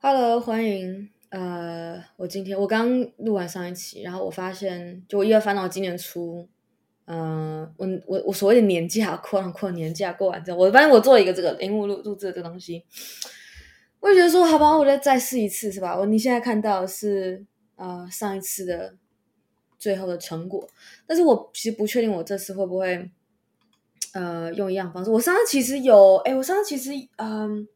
Hello，欢迎。呃，我今天我刚录完上一期，然后我发现，就我一月翻到今年初，嗯、我我我所谓的年假过完过年假过完之后，我发现我做了一个这个荧幕录录制这东西，我就觉得说，好吧，我再再试一次，是吧？我你现在看到是呃上一次的最后的成果，但是我其实不确定我这次会不会。呃，用一样方式。我上次其实有，哎，我上次其实，嗯，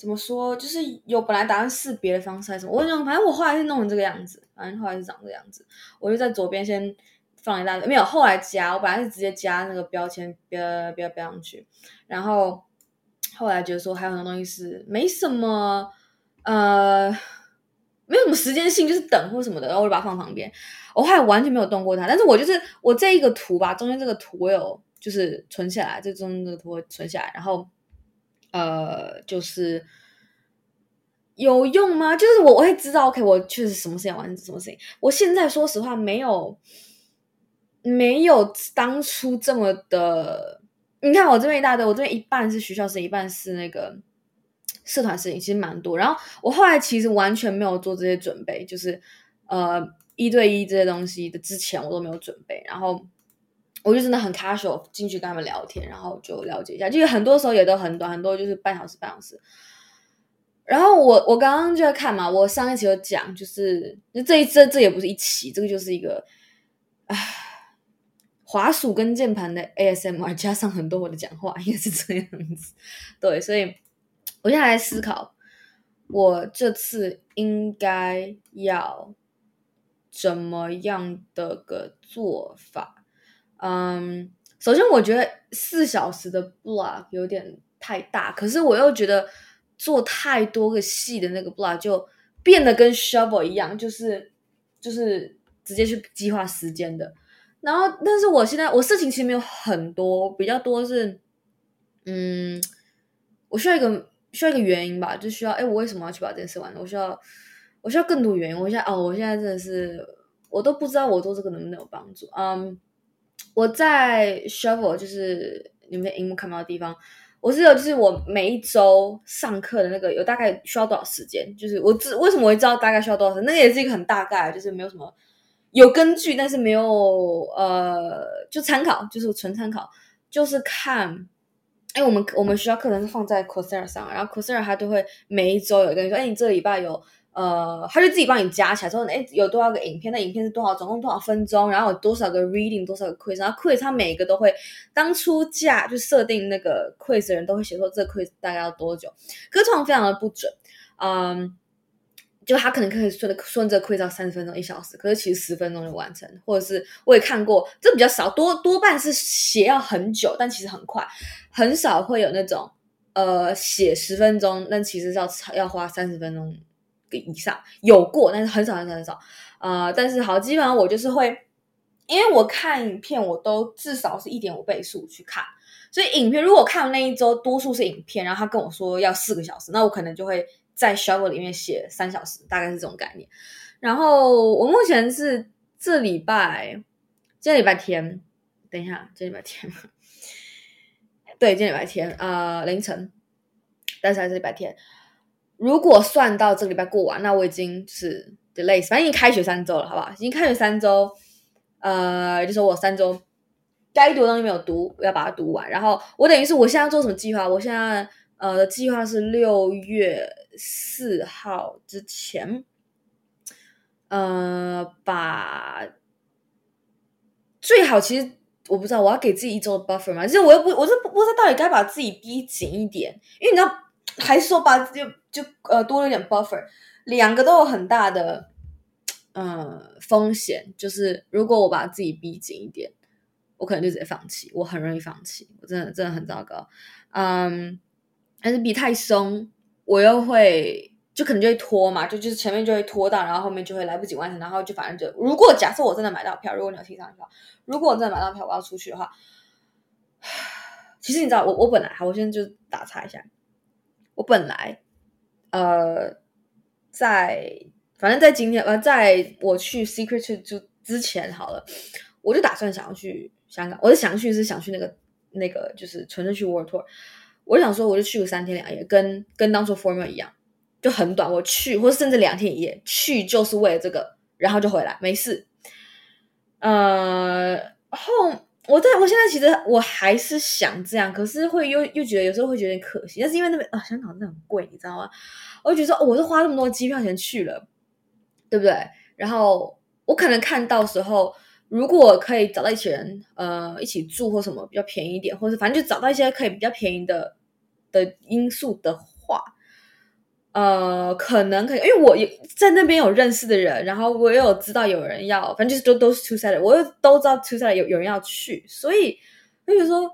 怎么说，就是有本来打算试别的方式还是什么，我想，反正我后来是弄成这个样子，反正后来是长这个样子。我就在左边先放一大堆，没有，后来加，我本来是直接加那个标签，标标标上去，然后后来觉得说还有很多东西是没什么，呃，没有什么时间性，就是等或什么的，然后我就把它放旁边。我后来完全没有动过它，但是我就是我这一个图吧，中间这个图我有。就是存下来，这中的图存下来，然后，呃，就是有用吗？就是我我会知道，OK，我确实什么事情完成什么事情。我现在说实话，没有没有当初这么的。你看我这边一大堆，我这边一半是学校事，一半是那个社团事情，其实蛮多。然后我后来其实完全没有做这些准备，就是呃一对一这些东西的之前我都没有准备，然后。我就真的很 casual 进去跟他们聊天，然后就了解一下，就是很多时候也都很短，很多就是半小时、半小时。然后我我刚刚就在看嘛，我上一期有讲，就是就这一这这也不是一期，这个就是一个，唉，滑鼠跟键盘的 ASMR 加上很多我的讲话，应该是这样子。对，所以我现在来思考，我这次应该要怎么样的个做法。嗯，首先我觉得四小时的 block 有点太大，可是我又觉得做太多个细的那个 block 就变得跟 shovel 一样，就是就是直接去计划时间的。然后，但是我现在我事情其实没有很多，比较多是，嗯，我需要一个需要一个原因吧，就需要哎，我为什么要去把这件事完了？我需要我需要更多原因。我现在哦，我现在真的是我都不知道我做这个能不能有帮助。嗯。我在 Shovel，就是你们在荧幕看到的地方，我是有，就是我每一周上课的那个有大概需要多少时间，就是我知为什么我会知道大概需要多少时间，那个也是一个很大概，就是没有什么有根据，但是没有呃，就参考，就是纯参考，就是看，哎，我们我们学校课程是放在 c o r s e r 上，然后 c o r s e r 它都会每一周有跟你说，哎，你这个礼拜有。呃，他就自己帮你加起来，说，哎，有多少个影片？那影片是多少？总共多少分钟？然后有多少个 reading，多少个 quiz？然后 quiz 他每一个都会当初价就设定那个 quiz 的人都会写说这 quiz 大概要多久？可是通常非常的不准，嗯，就他可能可以顺着顺着 quiz 到三十分钟一小时，可是其实十分钟就完成，或者是我也看过，这比较少，多多半是写要很久，但其实很快，很少会有那种呃写十分钟，但其实要要花三十分钟。以上有过，但是很少很少很少，呃，但是好，基本上我就是会，因为我看影片，我都至少是一点五倍速去看，所以影片如果看完那一周多数是影片，然后他跟我说要四个小时，那我可能就会在 Shovel 里面写三小时，大概是这种概念。然后我目前是这礼拜，这礼拜天，等一下，这礼拜天？对，这礼拜天，呃，凌晨，但是还是礼拜天。如果算到这个礼拜过完，那我已经是 delay，反正已经开学三周了，好不好？已经开学三周，呃，就说我三周该读的东西没有读，我要把它读完。然后我等于是我现在做什么计划？我现在呃的计划是六月四号之前，呃，把最好其实我不知道我要给自己一周的 buffer 嘛，其实我又不，我是不知道到底该把自己逼紧一点，因为你知道。还是说把就就呃多了一点 buffer，两个都有很大的呃风险。就是如果我把自己逼紧一点，我可能就直接放弃，我很容易放弃，我真的真的很糟糕。嗯，但是逼太松，我又会就可能就会拖嘛，就就是前面就会拖到，然后后面就会来不及完成，然后就反正就如果假设我真的买到票，如果你有提上票，如果我真的买到票，我要出去的话，其实你知道我我本来，我现在就打岔一下。我本来，呃，在反正在今天，呃，在我去 Secret 就之前好了，我就打算想要去香港。我的想去是想去那个那个，就是纯粹去 World Tour。我想说，我就去个三天两夜，跟跟当初 Formula 一样。就很短，我去或者甚至两天一夜去就是为了这个，然后就回来没事。呃，后我在我现在其实我还是想这样，可是会又又觉得有时候会觉得可惜，但是因为那边啊香港真的很贵，你知道吗？我就觉得，哦，我都花这么多机票钱去了，对不对？然后我可能看到时候，如果可以找到一群人，呃，一起住或什么比较便宜一点，或者反正就找到一些可以比较便宜的的因素的话，呃，可能可以，因为我有在那边有认识的人，然后我也有知道有人要，反正就是都都是 two side，我又都知道 two side 有有人要去，所以我就说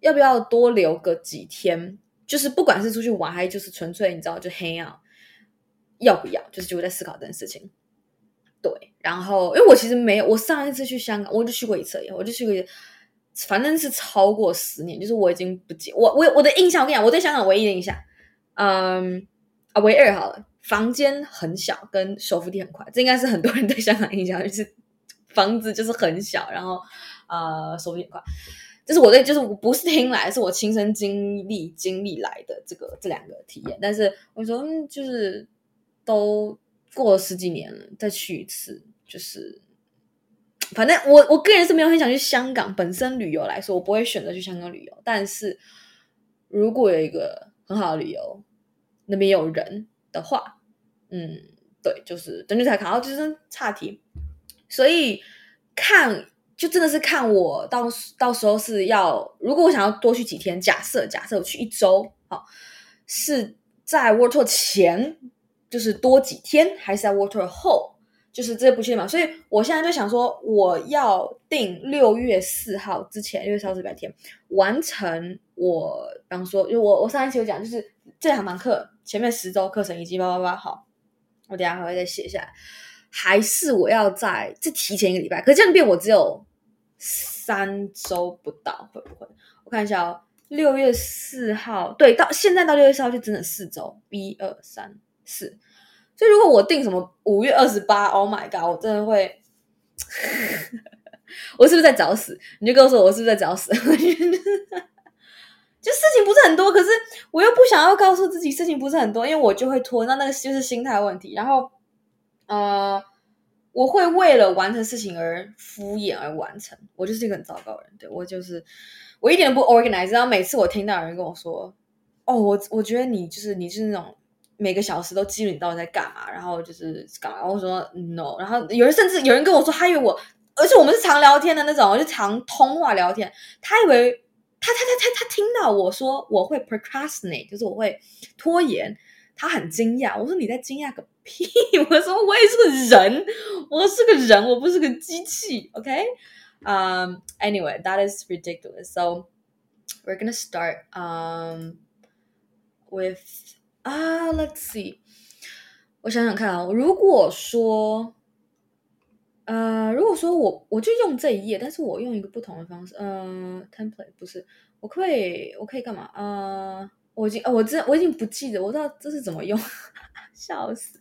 要不要多留个几天，就是不管是出去玩还是就是纯粹你知道就 hang out，要不要？就是就在思考这件事情。对，然后因为我其实没有，我上一次去香港，我就去过一次，我就去过一次，反正是超过十年，就是我已经不记我我我的印象，我跟你讲，我对香港唯一的印象，嗯啊，唯二好了，房间很小，跟手扶梯很快，这应该是很多人对香港印象，就是房子就是很小，然后呃手扶梯很快，这是我对，就是我不是听来，是我亲身经历经历来的这个这两个体验，但是我说嗯，就是都。过了十几年了，再去一次，就是反正我我个人是没有很想去香港本身旅游来说，我不会选择去香港旅游。但是如果有一个很好的旅游，那边有人的话，嗯，对，就是等你才看到，就是岔题。所以看就真的是看我到到时候是要，如果我想要多去几天，假设假设我去一周，好，是在 World Tour 前。就是多几天，还是在 World Tour 后，就是这些不确定嘛。所以我现在就想说，我要定六月四号之前，六月四号是白天，完成我，比方说，因为我我上一期有讲，就是这两堂课前面十周课程以及八八八，好，我等下还会再写下来。还是我要在这提前一个礼拜，可是这样变我只有三周不到，会不会？我看一下哦，六月四号，对，到现在到六月四号就真的四周，一二三四。所以如果我定什么五月二十八，Oh my god，我真的会，我是不是在找死？你就告诉我，我是不是在找死？就事情不是很多，可是我又不想要告诉自己事情不是很多，因为我就会拖，那那个就是心态问题。然后，呃，我会为了完成事情而敷衍而完成，我就是一个很糟糕的人。对，我就是我一点都不 organize。然后每次我听到有人跟我说：“哦，我我觉得你就是你是那种。”每个小时都记录你到底在干嘛，然后就是干嘛。我说 no，然后有人甚至有人跟我说，他以为我，而且我们是常聊天的那种，就常通话聊天。他以为他他他他他听到我说我会 procrastinate，就是我会拖延，他很惊讶。我说你在惊讶个屁！我说我也是个人，我是个人，我不是个机器。OK，嗯，Anyway，that is ridiculous. So we're gonna start um with 啊、uh,，Let's see，我想想看啊，如果说，呃，如果说我我就用这一页，但是我用一个不同的方式，呃，template 不是，我可以我可以干嘛？呃，我已经，哦，我知我已经不记得，我知道这是怎么用，笑死。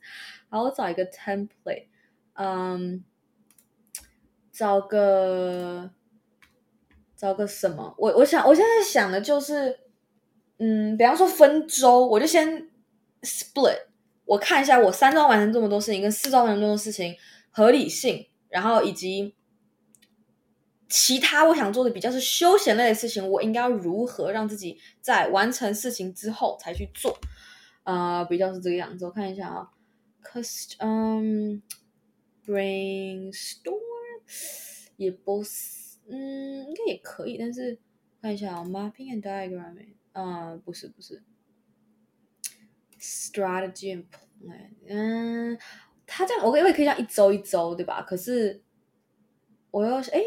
好，我找一个 template，嗯，找个找个什么？我我想我现在想的就是，嗯，比方说分周，我就先。Split，我看一下我三周完成这么多事情，跟四周完成这么多事情合理性，然后以及其他我想做的比较是休闲类的事情，我应该如何让自己在完成事情之后才去做？啊、呃，比较是这个样子。我看一下啊，Cust，嗯，brainstorm 也不是，嗯，应该也可以，但是看一下啊，mapping and diagramming，啊、不是不是。Strategy and plan，嗯，他这样，我以为可以这样一周一周，对吧？可是我要是哎，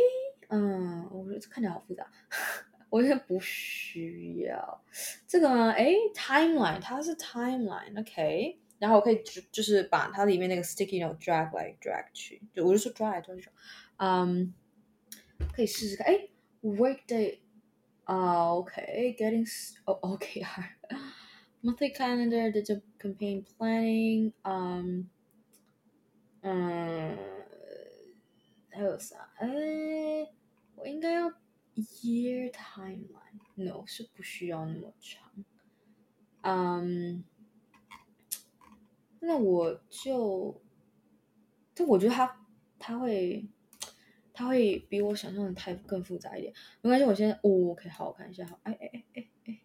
嗯，我觉得这看起来好复杂，我觉得不需要这个吗？哎，timeline，它是 timeline，OK 然后我可以就就是把它里面那个 sticky note drag 来 drag 去，就我就说 drag 来 drag 去，嗯，可以试试看，哎，workday，啊，OK，getting，哦，OKR。Monthly calendar, digital campaign planning, um, 嗯，还有啥？哎，我应该要 year timeline？No，是不需要那么长。嗯，那我就，就我觉得他他会，他会比我想象的太更复杂一点。没关系，我先，哦，OK，好，我看一下，好，哎哎哎哎哎，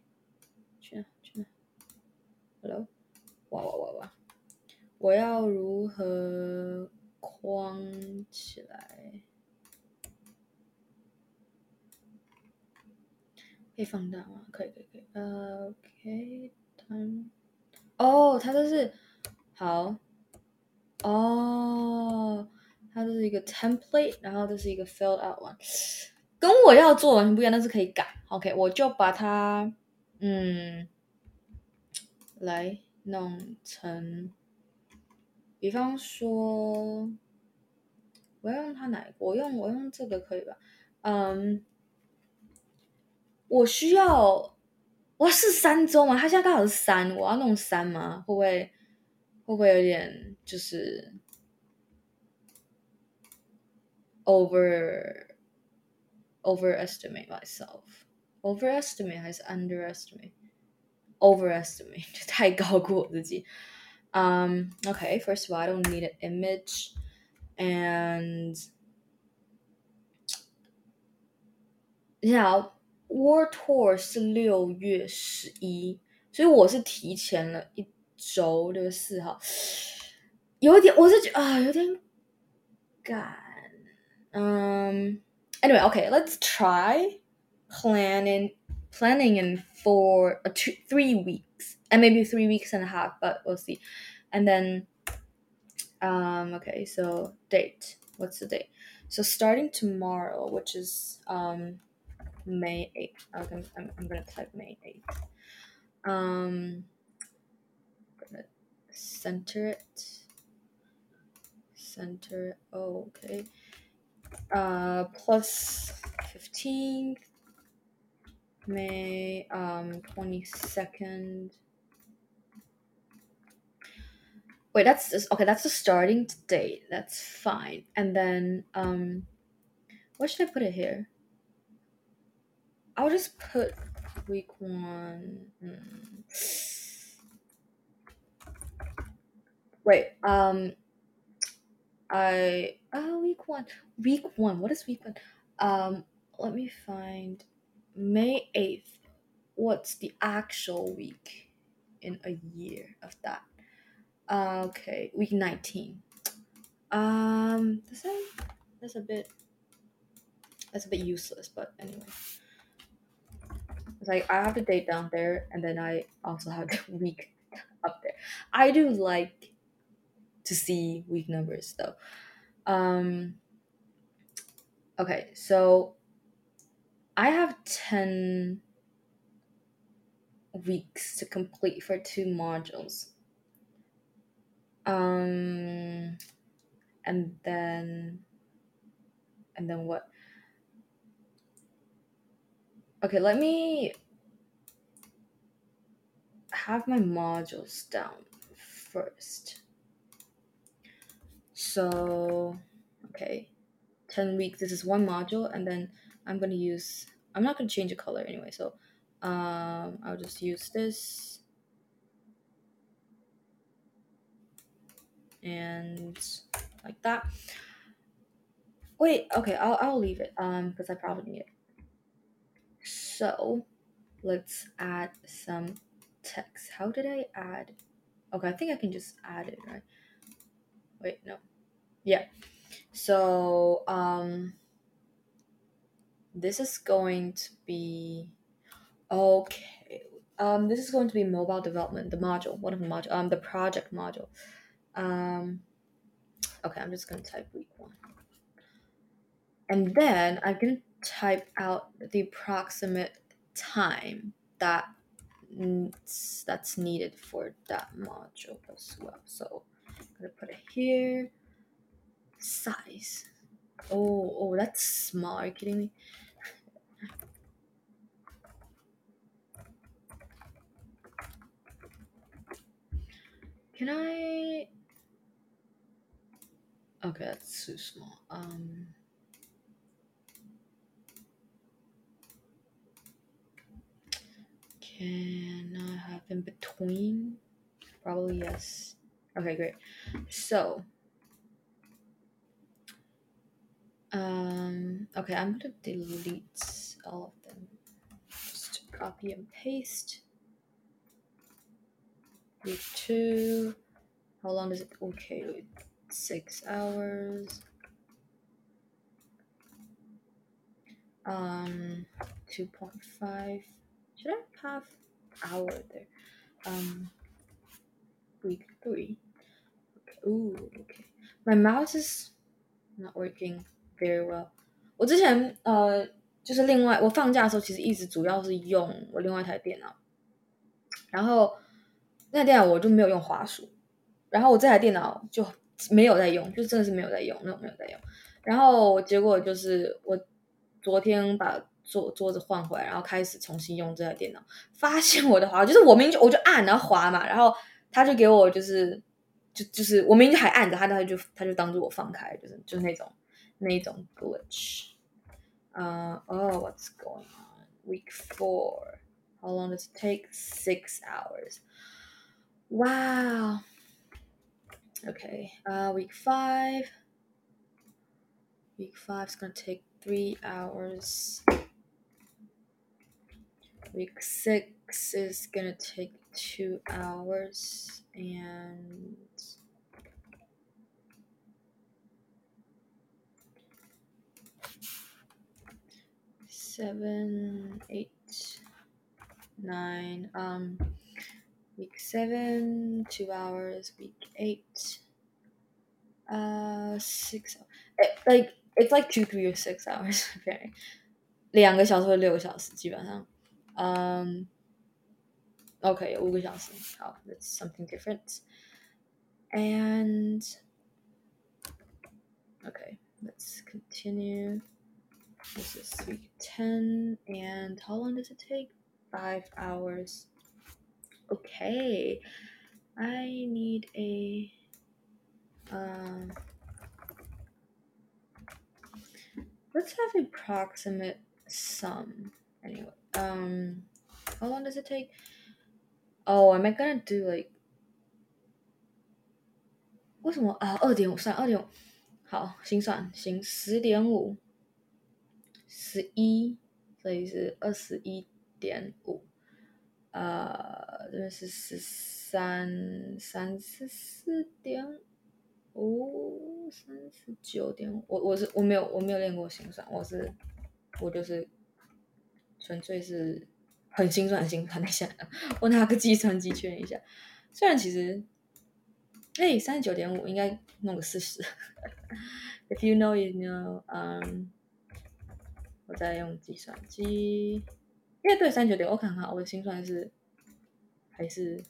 去哪去哪？Hello，哇哇哇哇，我要如何框起来？可以放大吗？可以可以可以。OK，它，哦，它这是。好，哦，它这是一个 template，然后这是一个 filled out one，跟我要做完全不一样，但是可以改。OK，我就把它，嗯，来弄成，比方说，我要用它哪一个？我用我用这个可以吧？嗯，我需要，我是三周吗？它现在刚好是三，我要弄三吗？会不会？会不会有点就是 over overestimate myself，overestimate 还是 underestimate？overestimate 太高估我自己。Um, okay, first of all, I don't need an image, and yeah, World Tour 是六月十一，所以我是提前了一。周六月四号，有点，我是觉得啊，有点赶。嗯，Anyway，OK，Let's try planning planning in for a two three weeks and maybe three weeks and a half, but we'll see. And then, um, okay, so date. What's the date? So starting tomorrow, which is um May eighth. Okay, I'm I'm gonna type May eighth. Um. center it center oh, okay uh plus fifteenth may um 22nd wait that's just, okay that's the starting date that's fine and then um what should i put it here i'll just put week one mm. Wait, um, I oh week one, week one. What is week one? Um, let me find May eighth. What's the actual week in a year of that? Uh, okay, week nineteen. Um, that's a that's a bit that's a bit useless, but anyway. It's like I have the date down there, and then I also have the week up there. I do like to see week numbers though. Um, okay, so I have 10 weeks to complete for two modules. Um, and then, and then what? Okay, let me have my modules down first. So, okay, 10 weeks. This is one module, and then I'm to use, I'm not to change the color anyway. So, um, I'll just use this. And like that. Wait, okay, I'll, I'll leave it um, because I probably need it. So, let's add some text. How did I add? Okay, I think I can just add it, right? Wait, no yeah so um this is going to be okay um this is going to be mobile development the module one of the module um the project module um okay i'm just going to type week one and then going to type out the approximate time that that's needed for that module as well so i'm to put it here size. Oh, oh, that's small. Are you kidding me? Can I? Okay, that's too small. Um. Can I have in between? Probably yes. Okay, great. So, um, okay, I'm gonna delete all of them. Just copy and paste. Week two. How long does it? Okay, six hours. Um, two point five. Should I have hour there? Um, week three. Okay. Ooh, okay. My mouse is not working very well. 我之前呃，就是另外我放假的时候，其实一直主要是用我另外一台电脑，然后那台电脑我就没有用滑鼠，然后我这台电脑就 没有在用，就真的是没有在用，那种没有在用。然后结果就是我昨天把。桌桌子换回来，然后开始重新用这台电脑，发现我的滑就是我明明就我就按然后滑嘛，然后他就给我就是就就是我明明就还按着他，他就他就当做我放开，就是就那种那一种 glitch。呃、oh what's going on week four how long does it take six hours wow okay uh week five week five is gonna take three hours Week six is gonna take two hours and seven, eight, nine. Um, week seven, two hours. Week eight, uh, six. It, like it's like two, three, or six hours. Okay，两个小时或六个小时，基本上。Um, okay, 五个小时。好，that's something different. And okay, let's continue. This is week 10. And how long does it take? Five hours. Okay, I need a. Um, let's have approximate sum. Anyway. Um, how long does it take? Oh, am I gonna do like？为什么啊？二点五算二点五，好，心算行，十点五，十一，所以是二十一点五。 呃，这边是十三，三十四点五，三十九点五。我我是我没有我没有练过心算，我是我就是。纯粹是很心算，很心算。等一下，我拿个计算机确认一下。虽然其实，哎，三十九点五应该弄个四十。If you know, you know. 嗯，我在用计算机。因为对三九点，我看看我的心算是还是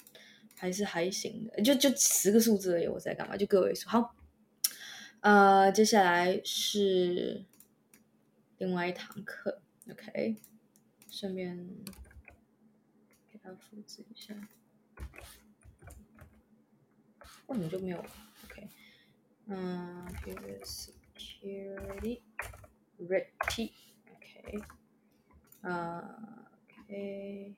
还是还行的，就就十个数字而已。我在干嘛？就个位数。好，呃，接下来是另外一堂课。OK。顺便给它复制一下，为什么就没有？OK，嗯，here is security red T，OK，啊，OK。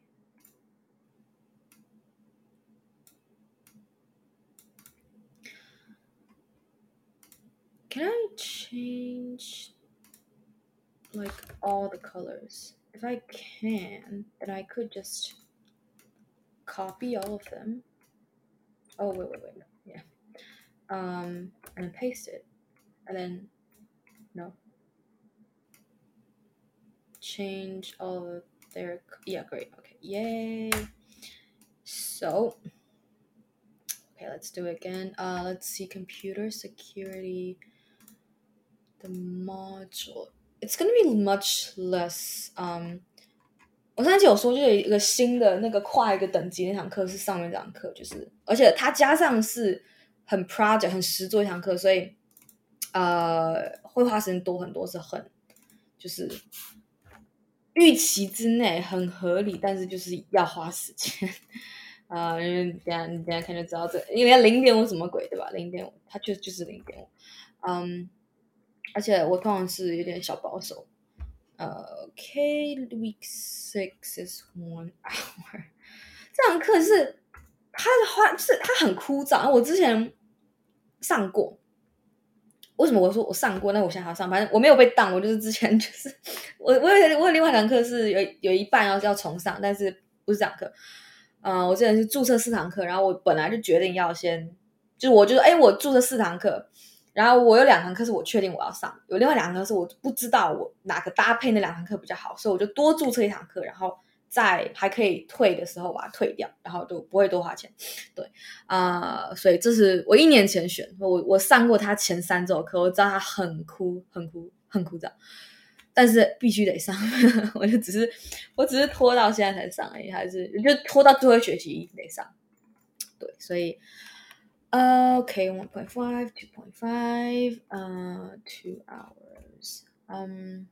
Can I change like all the colors? If I can, then I could just copy all of them. Oh, wait, wait, wait, no, yeah. Um, and then paste it. And then, no. Change all of their, yeah, great, okay, yay. So, okay, let's do it again. Uh, let's see, computer security, the module. It's gonna be much less. Um，我上次有说，就有一个新的那个跨一个等级那堂课是上面这堂课，就是而且它加上是很 project 很实作一堂课，所以呃会花时间多很多，是很就是 预期之内很合理，但是就是要花时间啊、呃。因为等下你等下看就知道这，因为零点五什么鬼对吧？零点五它就就是零点五，嗯。而且我通常是有点小保守。呃，K week six is one hour。这堂课是它的话是它很枯燥。我之前上过，为什么我说我上过？那我现在还要上，反正我没有被当。我就是之前 就是我我有我有另外一堂课是有有一半要要重上，但是不是这堂课。嗯、我之前是注册四堂课，然后我本来就决定要先，就是我就说，哎，我注册四堂课。然后我有两堂课是我确定我要上，有另外两堂课是我不知道我哪个搭配那两堂课比较好，所以我就多注册一堂课，然后在还可以退的时候把它退掉，然后就不会多花钱。对啊、所以这是我一年前选，我我上过他前三周课，我知道他很枯很枯很枯燥，但是必须得上，我就只是我只是拖到现在才上而已，还是就拖到最后学期得上。对，所以。Uh, okay, 1.5, 2.5, uh, two hours, um,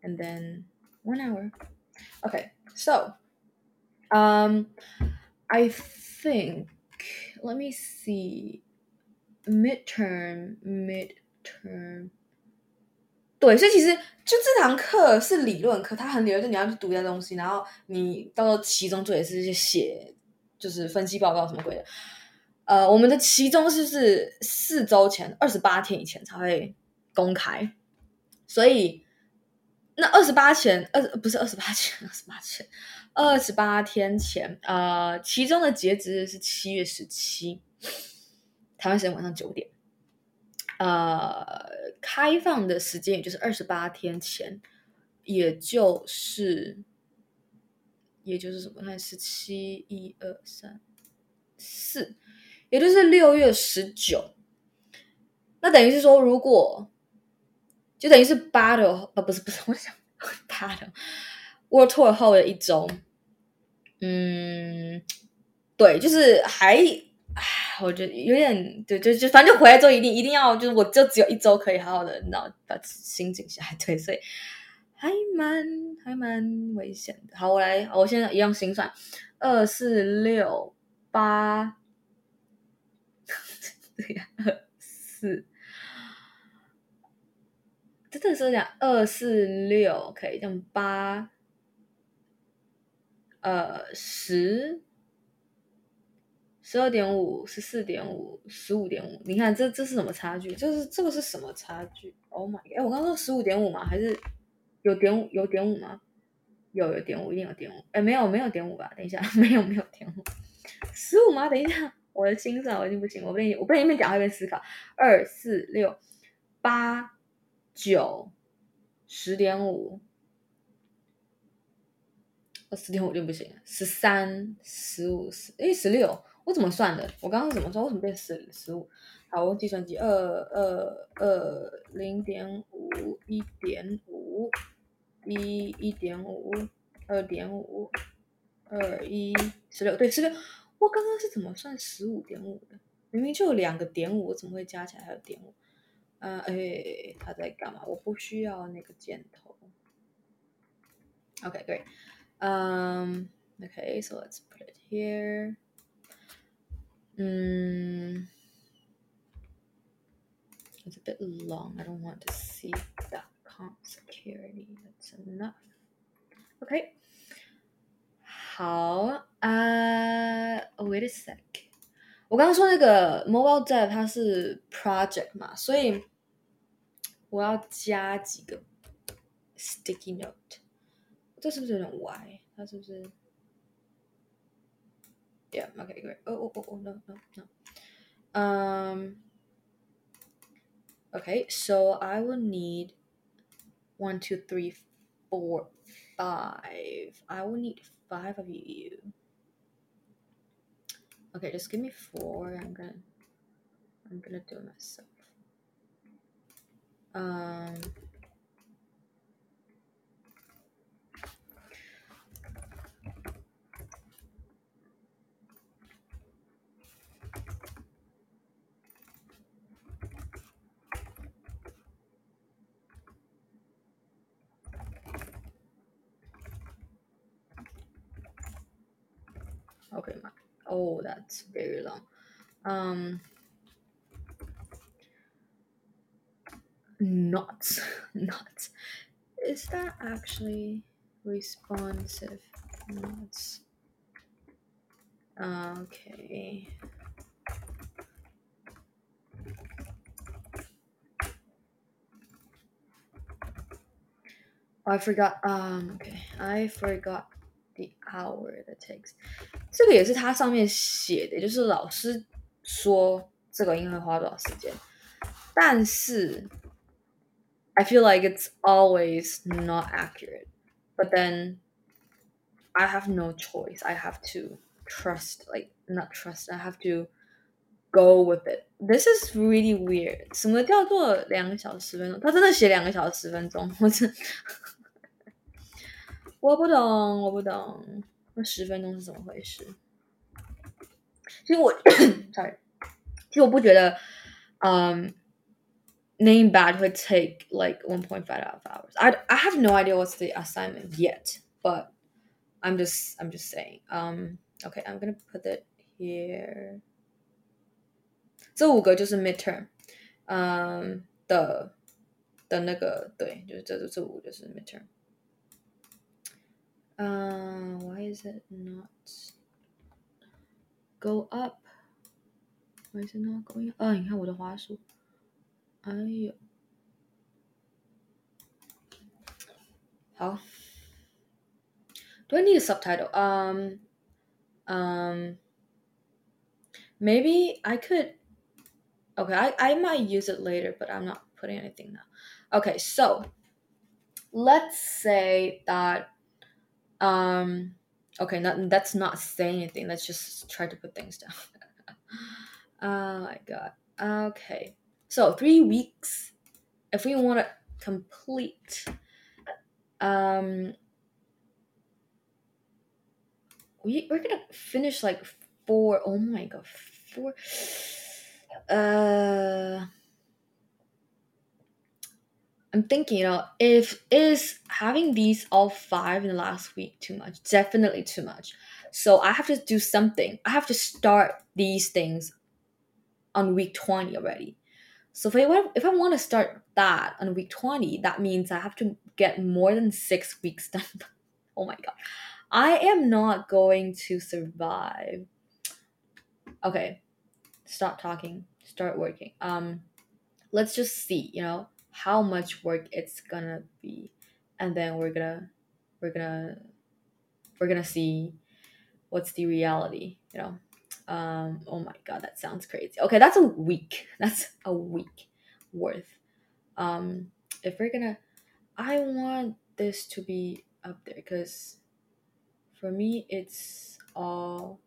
and then one hour. Okay, so, um, I think, let me see, midterm, midterm. 对，所以其实就这堂课是理论课，它很理论，就你要去读一些东西，然后你到时候期中做也是一些写，就是分析报告什么鬼的。呃，我们的期中是是四周前，二十八天以前才会公开，所以那二十八前，二不是二十八前，二十八前，二十八天前，呃，其中的截止日是七月十七，台湾时间晚上九点，呃，开放的时间也就是二十八天前，也就是，也就是什么？看十七，一二三四。也就是六月十九，那等于是说，如果就等于是八的，呃，不是不是，我想八的 World Tour 后的一周，嗯，对，就是还，唉，我觉得有点，对，就就反正就回来之后一定一定要，就是我就只有一周可以好好的，然后把心静下来，对，所以还蛮还蛮危险的。好，我来，我现在一样心算，二四六八。对呀，二四，真的是讲二四六，可以这样八，呃，十，十二点五，十四点五，十五点五。你看这这是什么差距？就是这个是什么差距？Oh my god！哎，我刚刚说十五点五吗？还是有点五？有点五吗？有有点五，一定有点五。哎，没有没有点五吧？等一下，没有没有点五，十五吗？等一下。我的心算我已经不行，我被我被你们讲话一边思考，二四六八九十点五，二十点五就不行了，十三十五十诶十六，我怎么算的？我刚刚怎么算？为什么变十十五？好，我计算机，二二二零点五一点五一一点五二点五二一十六，对十六。我刚刚是怎么算十五点五的？明明就有两个点五，我怎么会加起来还有点五？呃，哎，他在干嘛？我不需要那个箭头。OK，对。嗯，OK，so let's put it here。嗯，It's a bit long. I don't want to see that comp security. That's enough. OK。好，啊、uh,，wait a sec，我刚刚说那个 mobile dev 它是 project 嘛，所以 我要加几个 sticky note，这是不是有点歪？它是不是？Yeah，OK，great。哦哦哦哦，no，no，no。嗯，OK，so I will need one, two, three, four, five. I will need five of you. Okay, just give me four. I'm gonna, I'm gonna do it myself. Um. Okay, oh, that's very long. Um, not, not. Is that actually responsive? Not. Okay. I forgot. Um. Okay. I forgot the hour that takes. 这个也是它上面写的，就是老师说这个应该会花多少时间，但是 I feel like it's always not accurate. But then I have no choice. I have to trust, like not trust. I have to go with it. This is really weird. 什么叫做两个小时十分钟？他真的写两个小时十分钟，我真我不懂，我不懂，那十分钟是怎么回事？其实我，sorry，其实我不觉得，嗯、 um,，name bad 会 take like one point five out of hours. I I have no idea what's the assignment yet, but I'm just I'm just saying. Um, okay, I'm gonna put it here. 这五个就是 midterm，嗯的的那个对，就是这这五个就是 midterm。嗯、uh,，why is it not go up？Why is it not going up？啊，你看我的滑鼠， 哎呦，好。Do I need a subtitle? Um, um, maybe I could. Okay, I, I might use it later, but I'm not putting anything now. Okay, so let's say that. Um, okay, not, that's not saying anything. Let's just try to put things down. oh my god. Okay, so three weeks. If we want to complete, um, we we're gonna finish like four. Oh my god, four. Uh, I'm thinking, you know, if is having these all five in the last week too much? Definitely too much. So I have to do something. I have to start these things on week 20 already. So if I want, if I want to start that on week 20, that means I have to get more than six weeks done. oh my god. I am not going to survive. Okay, stop talking, start working. Um, let's just see, you know, how much work it's gonna be, and then we're gonna, we're gonna, we're gonna see what's the reality, you know. Um, oh my god, that sounds crazy. Okay, that's a week. That's a week worth. Um, if we're gonna, I want this to be up there because for me it's all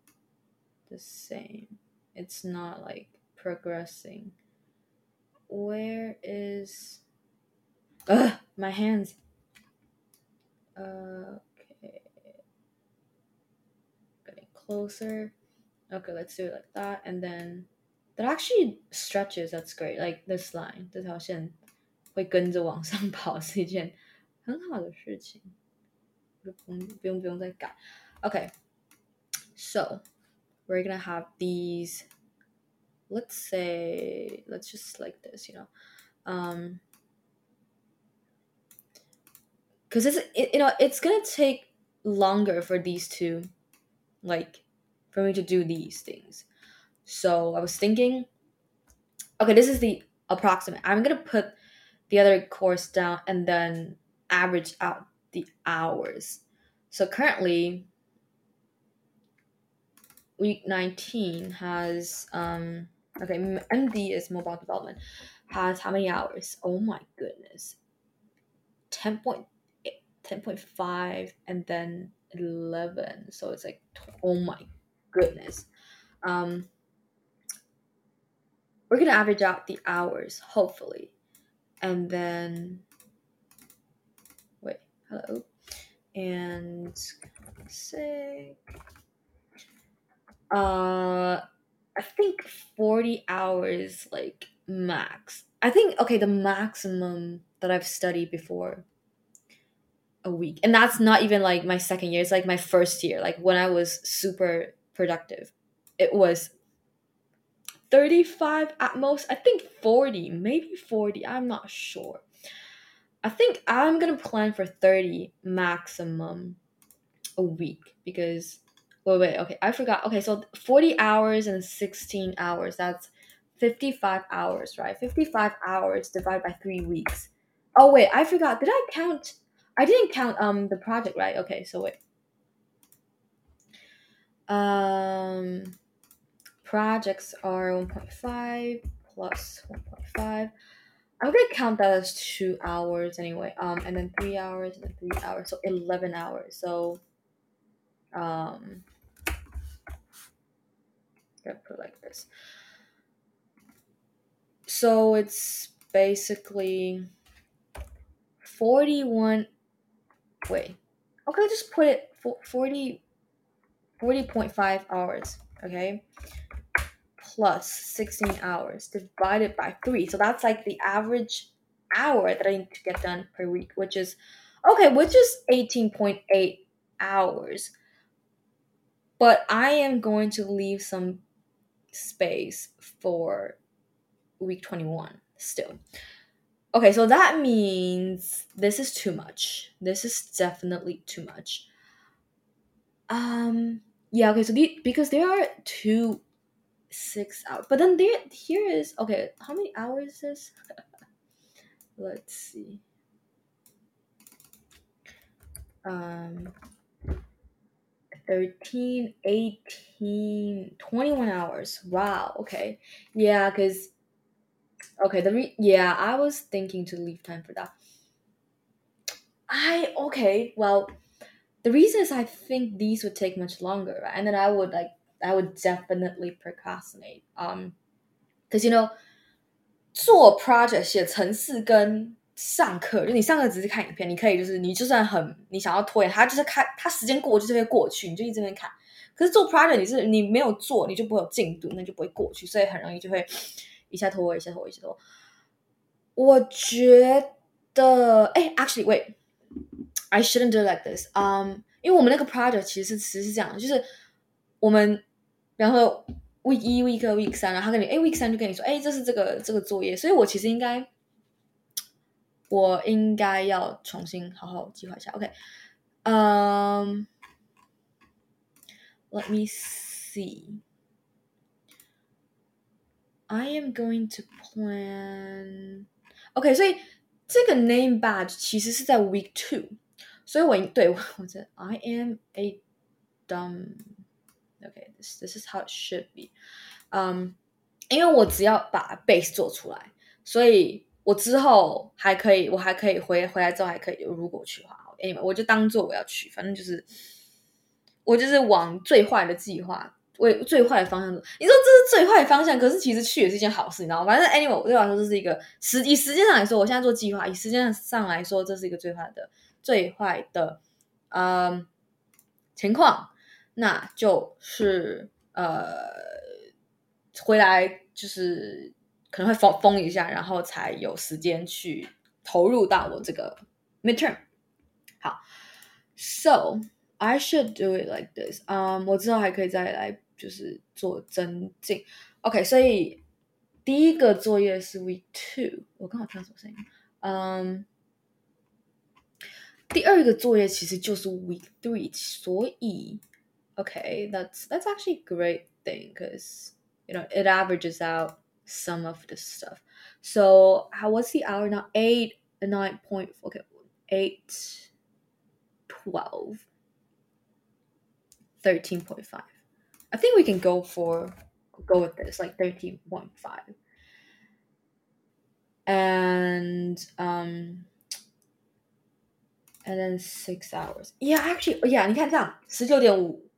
the same it's not like progressing where is Ugh, my hands okay getting closer okay let's do it like that and then that actually stretches that's great like this line 这条线会跟着往上跑是一件很好的事情 Okay, so we're gonna have these. Let's say, let's just like this, you know, um, because it's it, you know it's gonna take longer for these two, like, for me to do these things. So I was thinking, okay, this is the approximate. I'm gonna put the other course down and then average out the hours. So currently, week 19 has, um, okay, MD is mobile development, has how many hours? Oh my goodness. 10.8, 10.5 and then 11. So it's like, oh my goodness. Um, we're to average out the hours, hopefully. And then, wait, hello and say uh I think 40 hours like max. I think okay, the maximum that I've studied before a week. And that's not even like my second year, it's like my first year, like when I was super productive. It was 35 at most. I think 40, maybe 40. I'm not sure. I think I'm gonna plan for 30 maximum a week because wait, wait, okay, I forgot. Okay, so 40 hours and 16 hours, that's 55 hours, right? 55 hours divided by three weeks. Oh, wait, I forgot. Did I count? I didn't count um the project, right? Okay, so wait. Um, projects are 1.5 plus 1.5. I'm gonna count that as two hours anyway. Um, and then three hours and then three hours, so 11 hours. So, um, gonna put like this. So it's basically 41. Wait, okay, just put it for 40 40.5 hours, okay? Plus 16 hours divided by 3. So that's like the average hour that I need to get done per week, which is okay, which is 18.8 hours. But I am going to leave some space for week 21 still. Okay, so that means this is too much. This is definitely too much. Um yeah, okay, so the because there are two six hours. But then there here is okay, how many hours is this? Let's see. Um 13, 18, 21 hours. Wow, okay. Yeah, because okay, the re- yeah, I was thinking to leave time for that. I okay, well, the reason is I think these would take much longer, right? And then I would like I would definitely procrastinate. Um, because you know, 做 project 写程式跟上课，就你上课只是看影片，你可以就是你就算很你想要拖延，他就是看他时间过就是会过去，你就一直在那边看。可是做 project 你是你没有做，你就不会有进度，那就不会过去，所以很容易就会一下拖一下拖一下拖。我觉得，哎，actually wait。 I shouldn't do like this. Um，因为我们那个 project 其实其实是这样，就是我们，然后 week 一、week 二、week 三，然后他跟你，哎，week 三就跟你说，哎，这是这个这个作业，所以我其实应该，我应该要重新好好计划一下。OK，嗯、um,，Let me see. I am going to plan. OK，所以这个 name badge 其实是在 week two。 所以我对我我这 I am a dumb okay this this is how it should be um 因为我只要把 base 做出来，所以我之后还可以我还可以回回来之后还可以如果去的话，anyway 我就当做我要去，反正就是我就是往最坏的计划为最坏的方向走。你说这是最坏的方向，可是其实去也是一件好事，你知道吗？反正 anyway 对我来说这是一个实以时间上来说，我现在做计划，以时间上来说这是一个最坏的。最坏的，嗯，情况，那就是呃，回来就是可能会封封一下，然后才有时间去投入到我这个 midterm。好，so I should do it like this。嗯，我之后还可以再来就是做增进。OK，所以第一个作业是 week two。我刚好听到什么声音？嗯。第二个作业其实就是 week three，所以，okay, that's that's actually a great thing because you know it averages out some of the stuff. So how what's the hour now? Eight, nine point. Okay, eight, twelve, thirteen point five. I think we can go for go with this like thirteen point five. And um and then six hours. Yeah, actually, yeah，你看这样十九点五，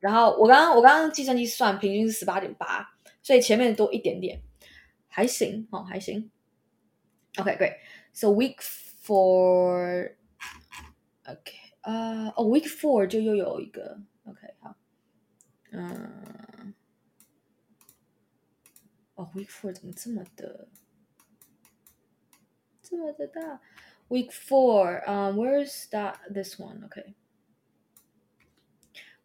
然后我刚刚我刚刚计算机算平均是十八点八，所以前面多一点点，还行哦，还行。Okay, great. So week four, okay, 啊，哦，week four 就又有一个，OK，好，嗯，哦，week four 怎么这么的，这么的大 ？Week four, um, where's that? This one, okay.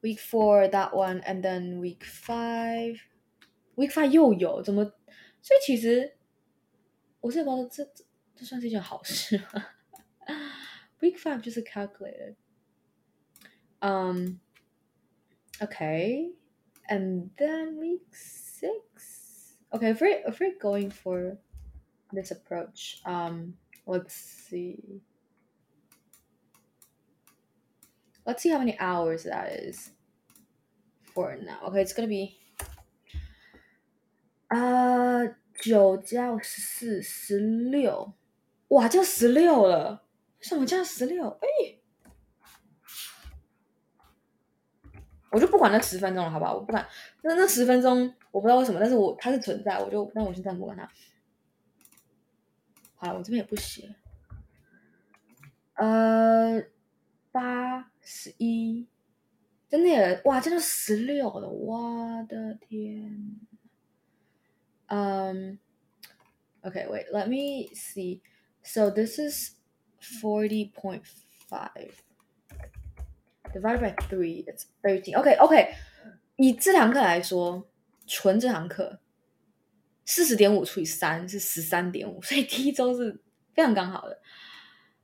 Week four, that one, and then week five, week five 又有怎么？所以其实我是觉得这这这算是一件好事吗？Week five 就是 calculated，嗯、um,， Okay, and then week six. Okay, if we're if we're going for this approach, um, Let's see. Let's see how many hours that is for now. Okay, it's gonna be 啊九加十四十六，哇，就十六了，什么加十六？哎。我就不管那十分钟了，好不好？我不管那那十分钟，我不知道为什么，但是我它是存在，我就那我现在不管它。好，我这边也不写。呃，八十一，真的耶，哇，真的十六了，我的天。嗯，OK，wait，let me see. So this is forty point five. Divided by three, it's thirteen. OK, OK. 以这堂课来说，纯这堂课，四十点五除以三是十三点五，所以第一周是非常刚好的。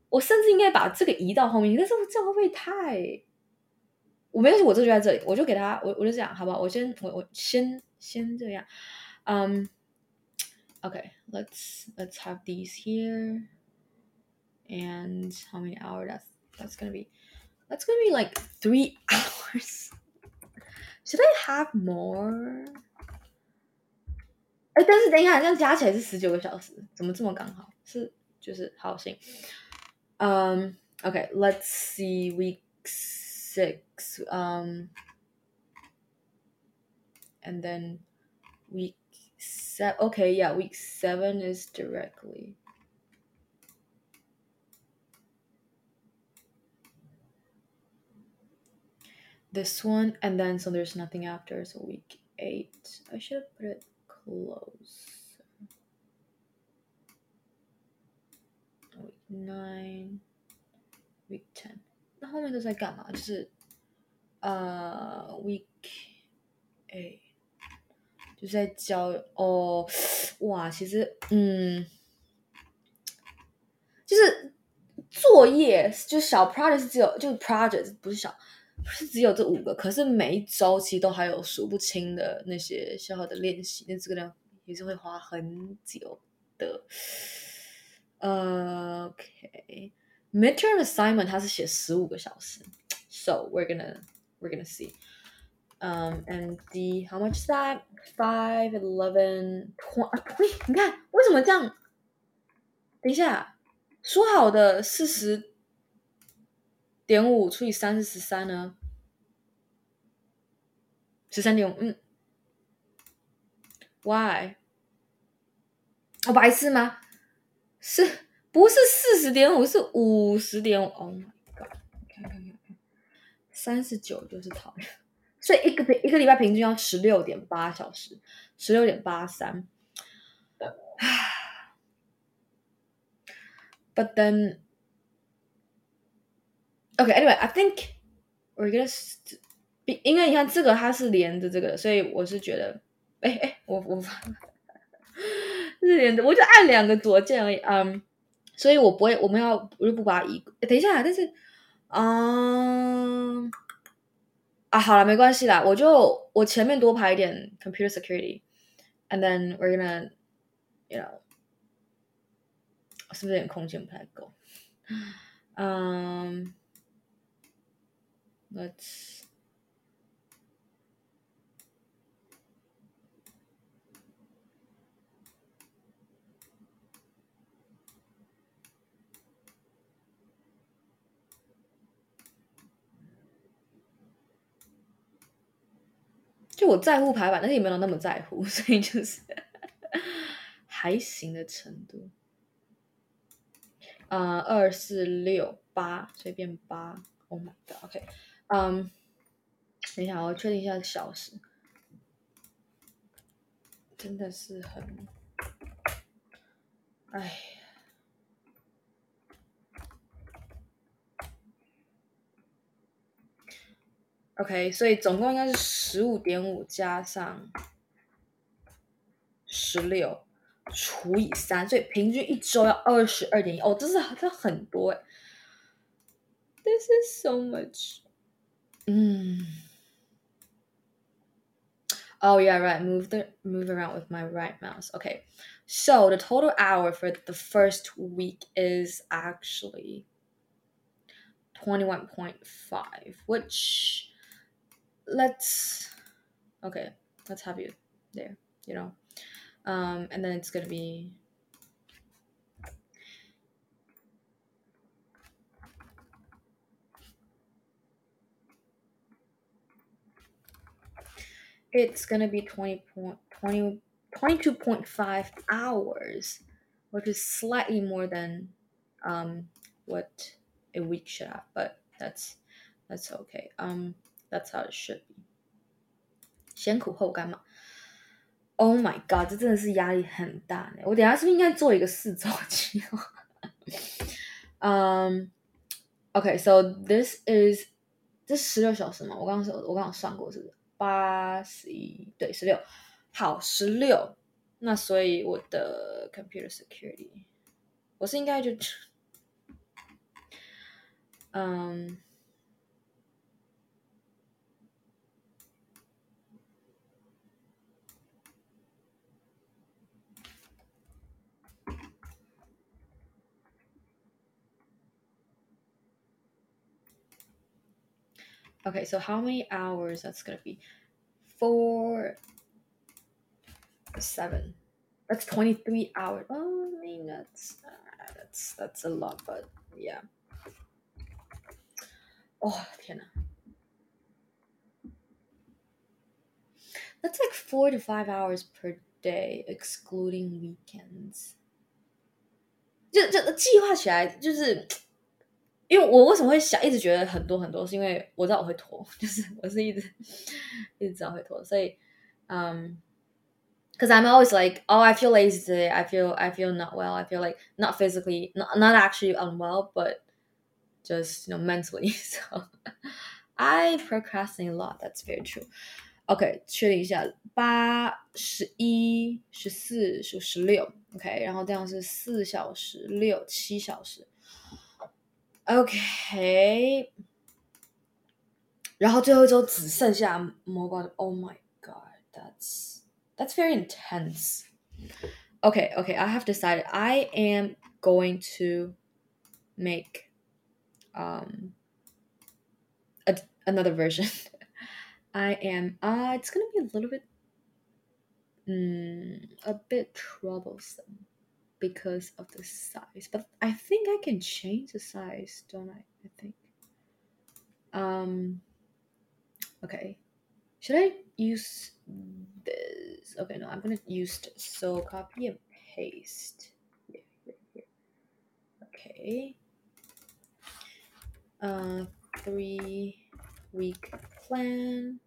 我甚至应该把这个移到后面，但是我这样会不会太……我没关系，我这就在这里，我就给他，我我就这样，好不好？我先，我我先先这样。嗯、um,，OK, let's let's have these here. And how many hours that's that's gonna be? That's gonna be like three hours. Should I have more? 哎，但是等一下，这样加起来是十九个小时，怎么这么刚好？是就是好行。Um, okay, let's see week six. Um, and then week seven. Okay, yeah, week seven is directly. this one and then so there's nothing after so week eight i should have put it close week nine week ten 那后面都在干嘛？就是呃、，week eight 就是在教哦，哇，其实嗯，就是作业就小 project 是只有就是 project 不是小。不是只有这五个，可是每一周其实都还有数不清的那些小小的练习，那这个量也是会花很久的。OK，midterm assignment 它是写十五个小时，so we're gonna we're gonna see。Um, and the how much is that? Five, eleven, twenty。你看为什么这样？等一下，说好的四十。点五除以三是十三呢？十三点五，嗯，Why？我白痴吗？是不是四十点五？是五十点五？Oh my god！看看看看，三十九就是讨厌，所以一个平一个礼拜平均要十六点八小时，十六点八三。But then Okay, anyway, I think we're gonna. 因为你看这个它是连着这个，所以我是觉得，哎哎，我我是连着，我就按两个左键而已，嗯、所以我不会，我们要我就不把它移。等一下，但是，嗯，啊，好了，没关系啦，我就我前面多排一点 computer security，and then we're gonna，you know，是不是有点空间不太够？嗯。Let's 就我在乎排版，但是也没有那么在乎，所以就是 还行的程度。啊、uh,，二四六八，随便八。Oh my god！OK。嗯等一下，我确定一下小时，真的是很，哎呀，OK，所以总共应该是十五点五加上十六除以三，所以平均一周要二十二点一，哦，这是这很多哎，This is so much。嗯，Oh yeah, right. Move the move around with my right mouse. Okay. So the total hour for the first week is actually 21.5, which let's okay, let's have you there, you know. Um and then it's gonna be it's gonna be 20 point 20 22.5 hours which is slightly more than um what a week should have but that's that's okay um that's how it should be 先苦后甘嘛 Oh my god 这真的是压力很大呢我等下是不是应该做一个四周计划 um okay so this is 这十六小时嘛我刚刚说我刚刚算过是不是 八十一对十六，好十六，那所以我的 computer security，我是应该就，嗯 ，Okay, so how many hours that's gonna be? four, seven. That's 23 hours. Oh, I mean, that's, uh, that's, that's a lot, but yeah. Oh, 天哪. That's like four to five hours per day, excluding weekends. 就就计划起来就是。 因为我为什么会想一直觉得很多很多，是因为我知道我会拖，就是我是一直一直知道会拖，所以嗯、um,，cause I'm always like, oh, I feel lazy today, I feel I feel not well, I feel like not physically, not not actually unwell, but just you know mentally. So I procrastinate a lot. That's very true. OK，确定一下，八、十一、十四、数十六，OK，然后这样是四小时、六、七小时。 OK，然后最后一周只剩下 mobile。Oh my god, that's that's very intense. Okay, okay, I have decided I am going to make um a, another version. I am uh it's gonna be a little bit mm, a bit troublesome because of the size. But I think I can change the size, don't I? I think. Um okay. Should I use this? Okay, no, I'm gonna use this. So copy and paste. Okay. Uh three week plan.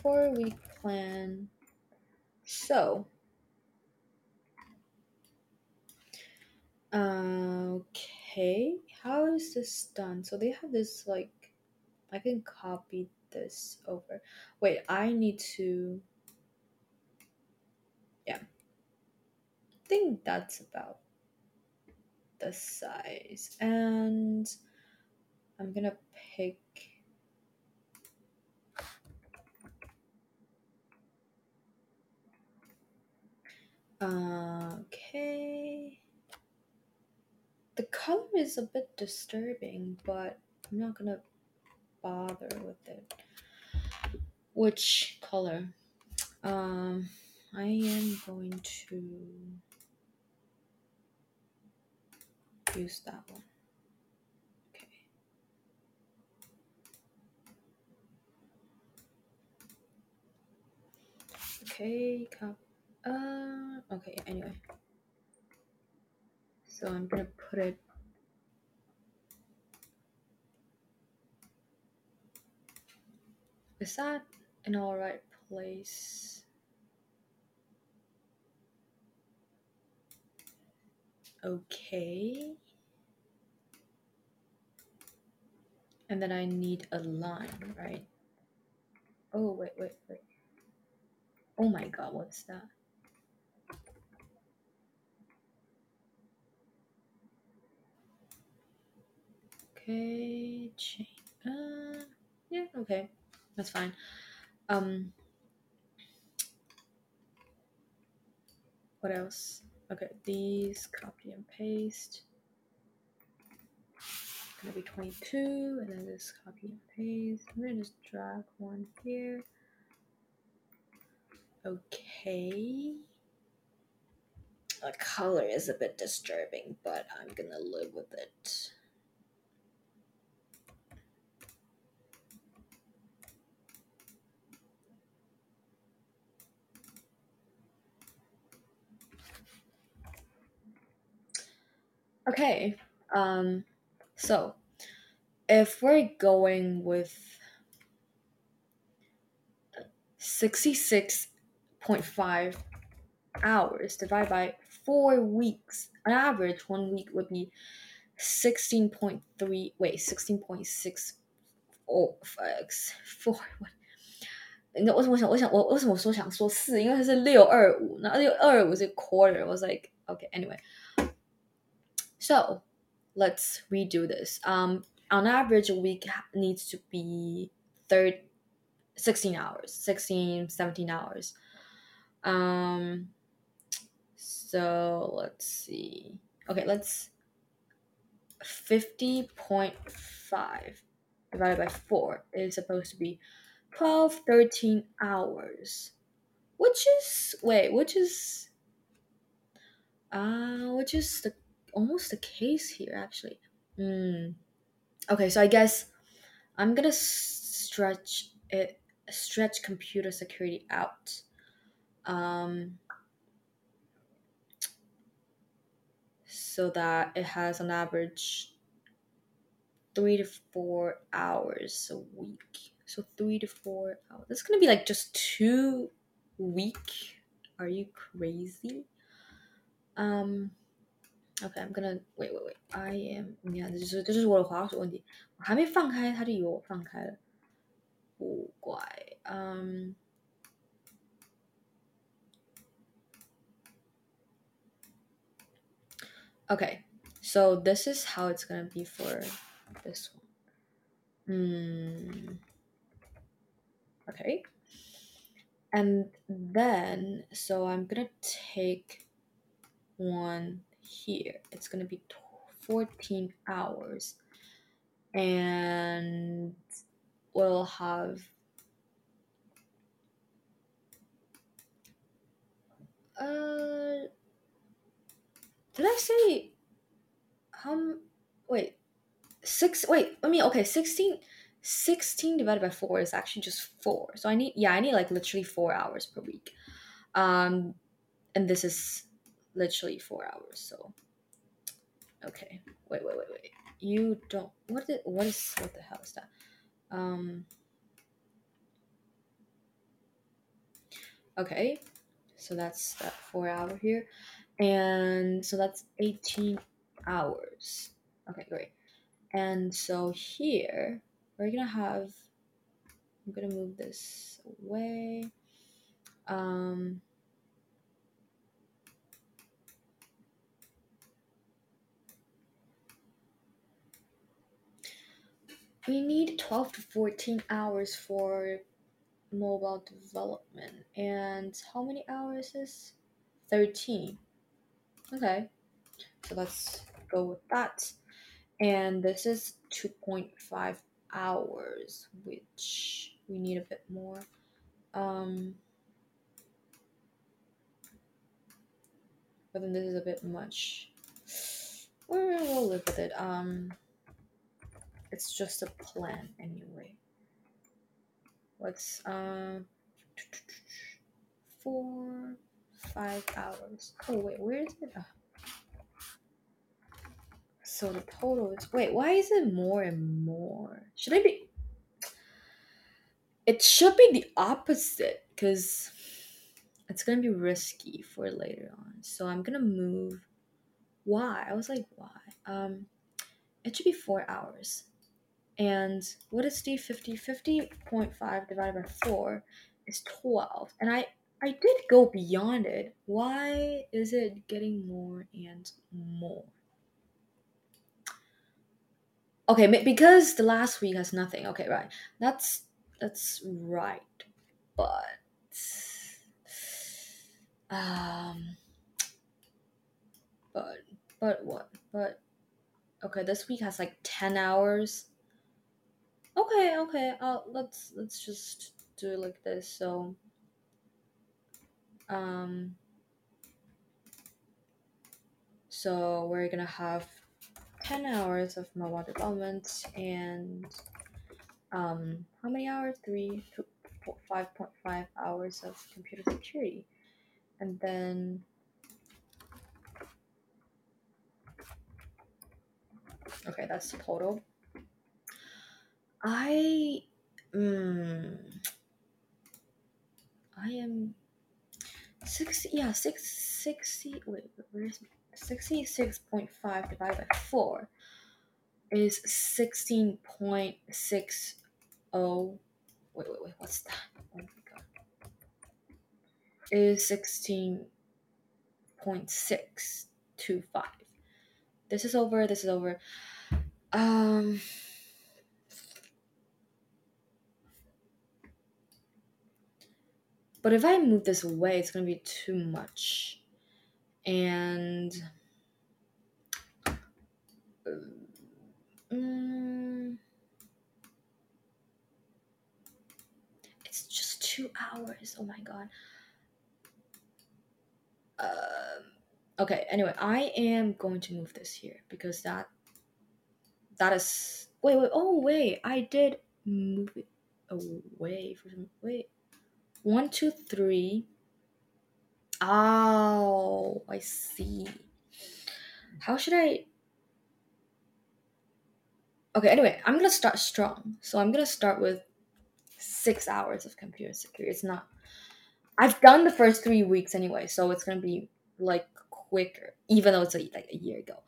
Four week plan. So okay, how is this done? So they have this like, I can copy this over. Wait, I need to, yeah. I think that's about the size. And I'm gonna pick uh, okay the color is a bit disturbing, but I'm not gonna bother with it. Which color? Um, I am going to use that one. Okay. Okay, uh, okay, anyway. So I'm gonna put it Is that in all right place? Okay. And then I need a line, right? Oh, wait, wait, wait. Oh my god, what's that? Okay, chain. Uh, yeah, okay. That's fine. Um, what else? Okay, these copy and paste. Gonna be 22, and then this copy and paste. I'm gonna just drag one here. Okay. The color is a bit disturbing, but I'm gonna live with it. Okay, um, so if we're going with 66.5 hours divided by four weeks, on average, one week would be 16.3, wait, 16.6 oh, four, what? 那为什么我想我想我为什么说想说四？因为它是六二五，那六二五是 quarter。I was like, okay, anyway. So let's redo this. Um, on average, a week needs to be third, 16 hours, 16, 17 hours. Um, so let's see. Okay, let's 50.5 divided by 4 is supposed to be 12, 13 hours. Which is, wait, which is, uh, which is the almost the case here actually. Mm. Okay, so I guess I'm gonna stretch it, stretch computer security out. Um, so that it has an average three to four hours a week. So three to four hours. That's gonna be like just two week. Are you crazy? Um Okay, I'm gonna wait, wait, wait. I am，你看，这就是这就是我的滑鼠问题，我还没放开，他就以为我放开了，古怪。Um, okay, so this is how it's gonna be for this one. Hmm. Okay. And then, so I'm gonna take one here. It's to be 14 hours. And we'll have uh did i say how wait six wait i mean okay 16 16 divided by 4 is actually just 4 so i need yeah i need like literally 4 hours per week. Um and this is literally four hours. So, okay, wait, wait, wait, wait. You don't. What is? What is? What the hell is that? Um. Okay, so that's that four hour here, and so that's eighteen hours. Okay, great. And so here we're gonna have. I'm gonna move this away. Um, we need 12 to 14 hours for mobile development. And how many hours is 13? Okay, so let's go with that. And this is 2.5 hours, which we need a bit more. Um, but then this is a bit much. We'll live with it. Um, it's just a plan anyway. What's uh four five hours? Oh wait, where is it? Uh, so the total is wait, why is it more and more? Should I be? It should be the opposite because it's gonna be risky for later on. So I'm gonna move. Why? I was like, why? Um, it should be four hours. And what is D50? 50.5 divided by 4 is 12. And I, I did go beyond it. Why is it getting more and more? Okay, because the last week has nothing. Okay, right. That's that's right. But um but but what? But okay, this week has like 10 hours. Okay, okay. Uh let's let's just do it like this. So um so we're gonna have 10 hours of mobile development and um how many hours? Three, two, 5.5 hours of computer security. And then okay, that's total. I mm, I am 60 yeah, 6 60 wait, where's 66.5 divided by 4 is 16.60 wait, wait, wait, what's that? Oh my god. Is 16.625. This is over, this is over. Um, but if I move this away, it's gonna be too much. And um, it's just two hours. Oh my god. Um, okay. Anyway, I am going to move this here because that that is wait wait oh wait I did move it away for some wait one two three. Oh I see. How should I? Okay anyway I'm gonna start strong. So I'm gonna start with six hours of computer security. It's not I've done the first three weeks anyway so it's gonna be like quicker even though it's a, like a year ago.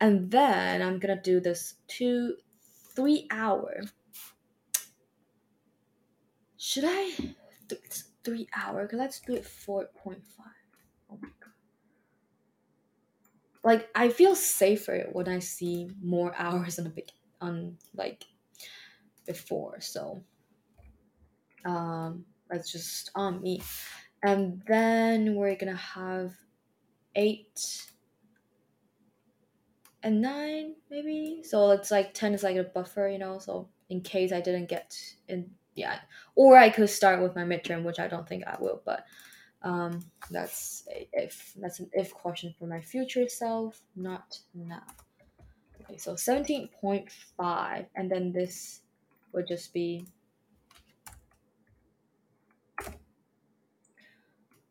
And then I'm gonna do this two, three hour. Should I? Th- three hour? Let's do it four point five. Oh my god! Like I feel safer when I see more hours on a big on like before. So um, that's just on me. And then we're gonna have eight and nine maybe so it's like 10 is like a buffer you know so in case i didn't get in yeah. Or i could start with my midterm which i don't think i will but um that's if that's an if question for my future self not now. Okay so 17.5 and then this would just be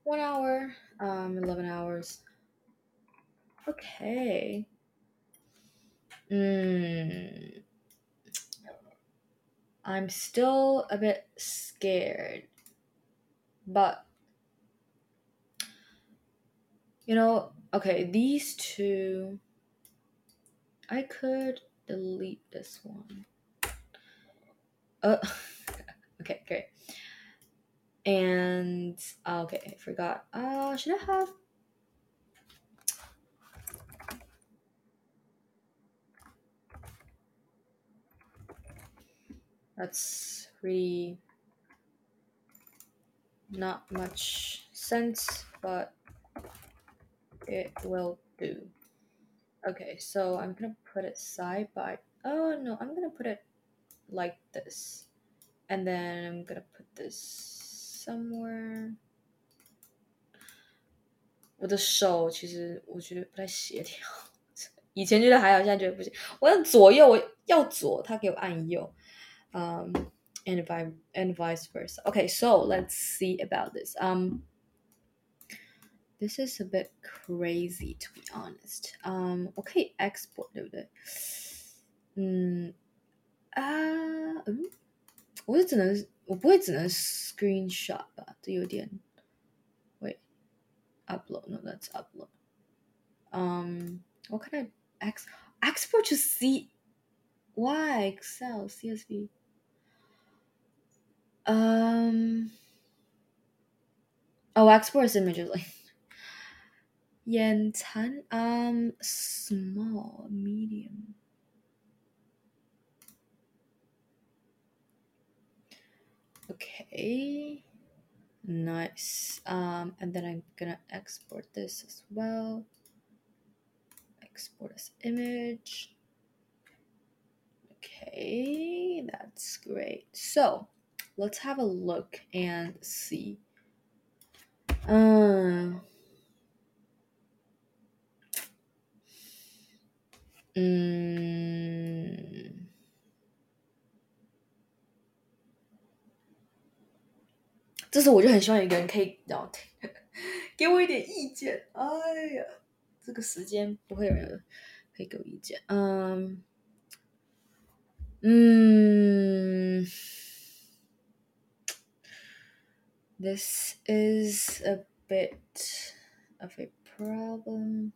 one hour um 11 hours. Okay. Mm. I'm still a bit scared. But you know, okay, these two I could delete this one. Uh okay, great. And okay, I forgot. Uh should I have That's really not much sense, but it will do. Okay, so I'm gonna put it side by. Oh no, I'm gonna put it like this, and then I'm gonna put this somewhere. 我的手其实我觉得不太协调，以前觉得还好，现在觉得不行。我要左右，我要左，他给我按右。 um, and vice and vice versa. Okay, so let's see about this. Um, this is a bit crazy to be honest. Um, okay, export 对不对？嗯啊嗯，我是只能我不会只能 screenshot 吧？这有点 wait upload no that's upload. Um, what can I ex export to C? Why Excel CSV? Um. Oh, export like. Yen Tan. Um, small, medium. Okay. Nice. Um, and then I'm gonna export this as well. Export as image. Okay, that's great. So let's have a look and see. Uh, mm, 这时候我就很希望有一个人可以聊天，给我一点意见。哎呀，这个时间不会有人可以给我意见。嗯，嗯，This is a bit of a problem。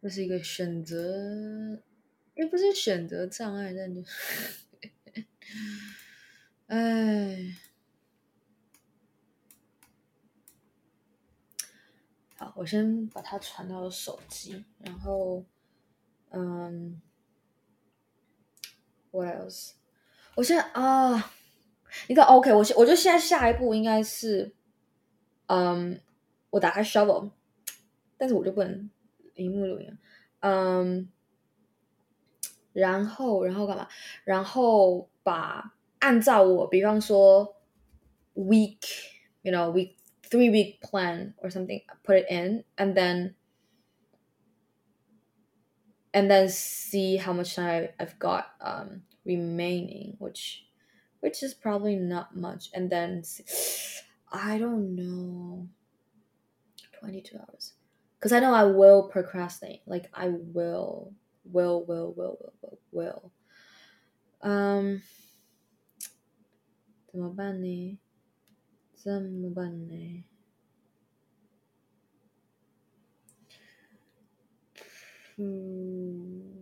这是一个选择，也不是选择障碍，但就是。哎，好，我先把它传到我手机，然后，嗯，What else？我现在啊，你看，OK，我现我觉得现在下一步应该是，嗯，我打开 Shovel，但是我就不能萤幕录音，嗯，然后，然后干嘛？然后把。按照我，比方说，week，you know，week three week plan or something，put it in，and then and then see how much time I've got um remaining，which which is probably not much，and then I don't know，twenty two hours，because I know I will procrastinate，like I will will will will will will will，嗯。怎么办呢？怎么办呢？嗯。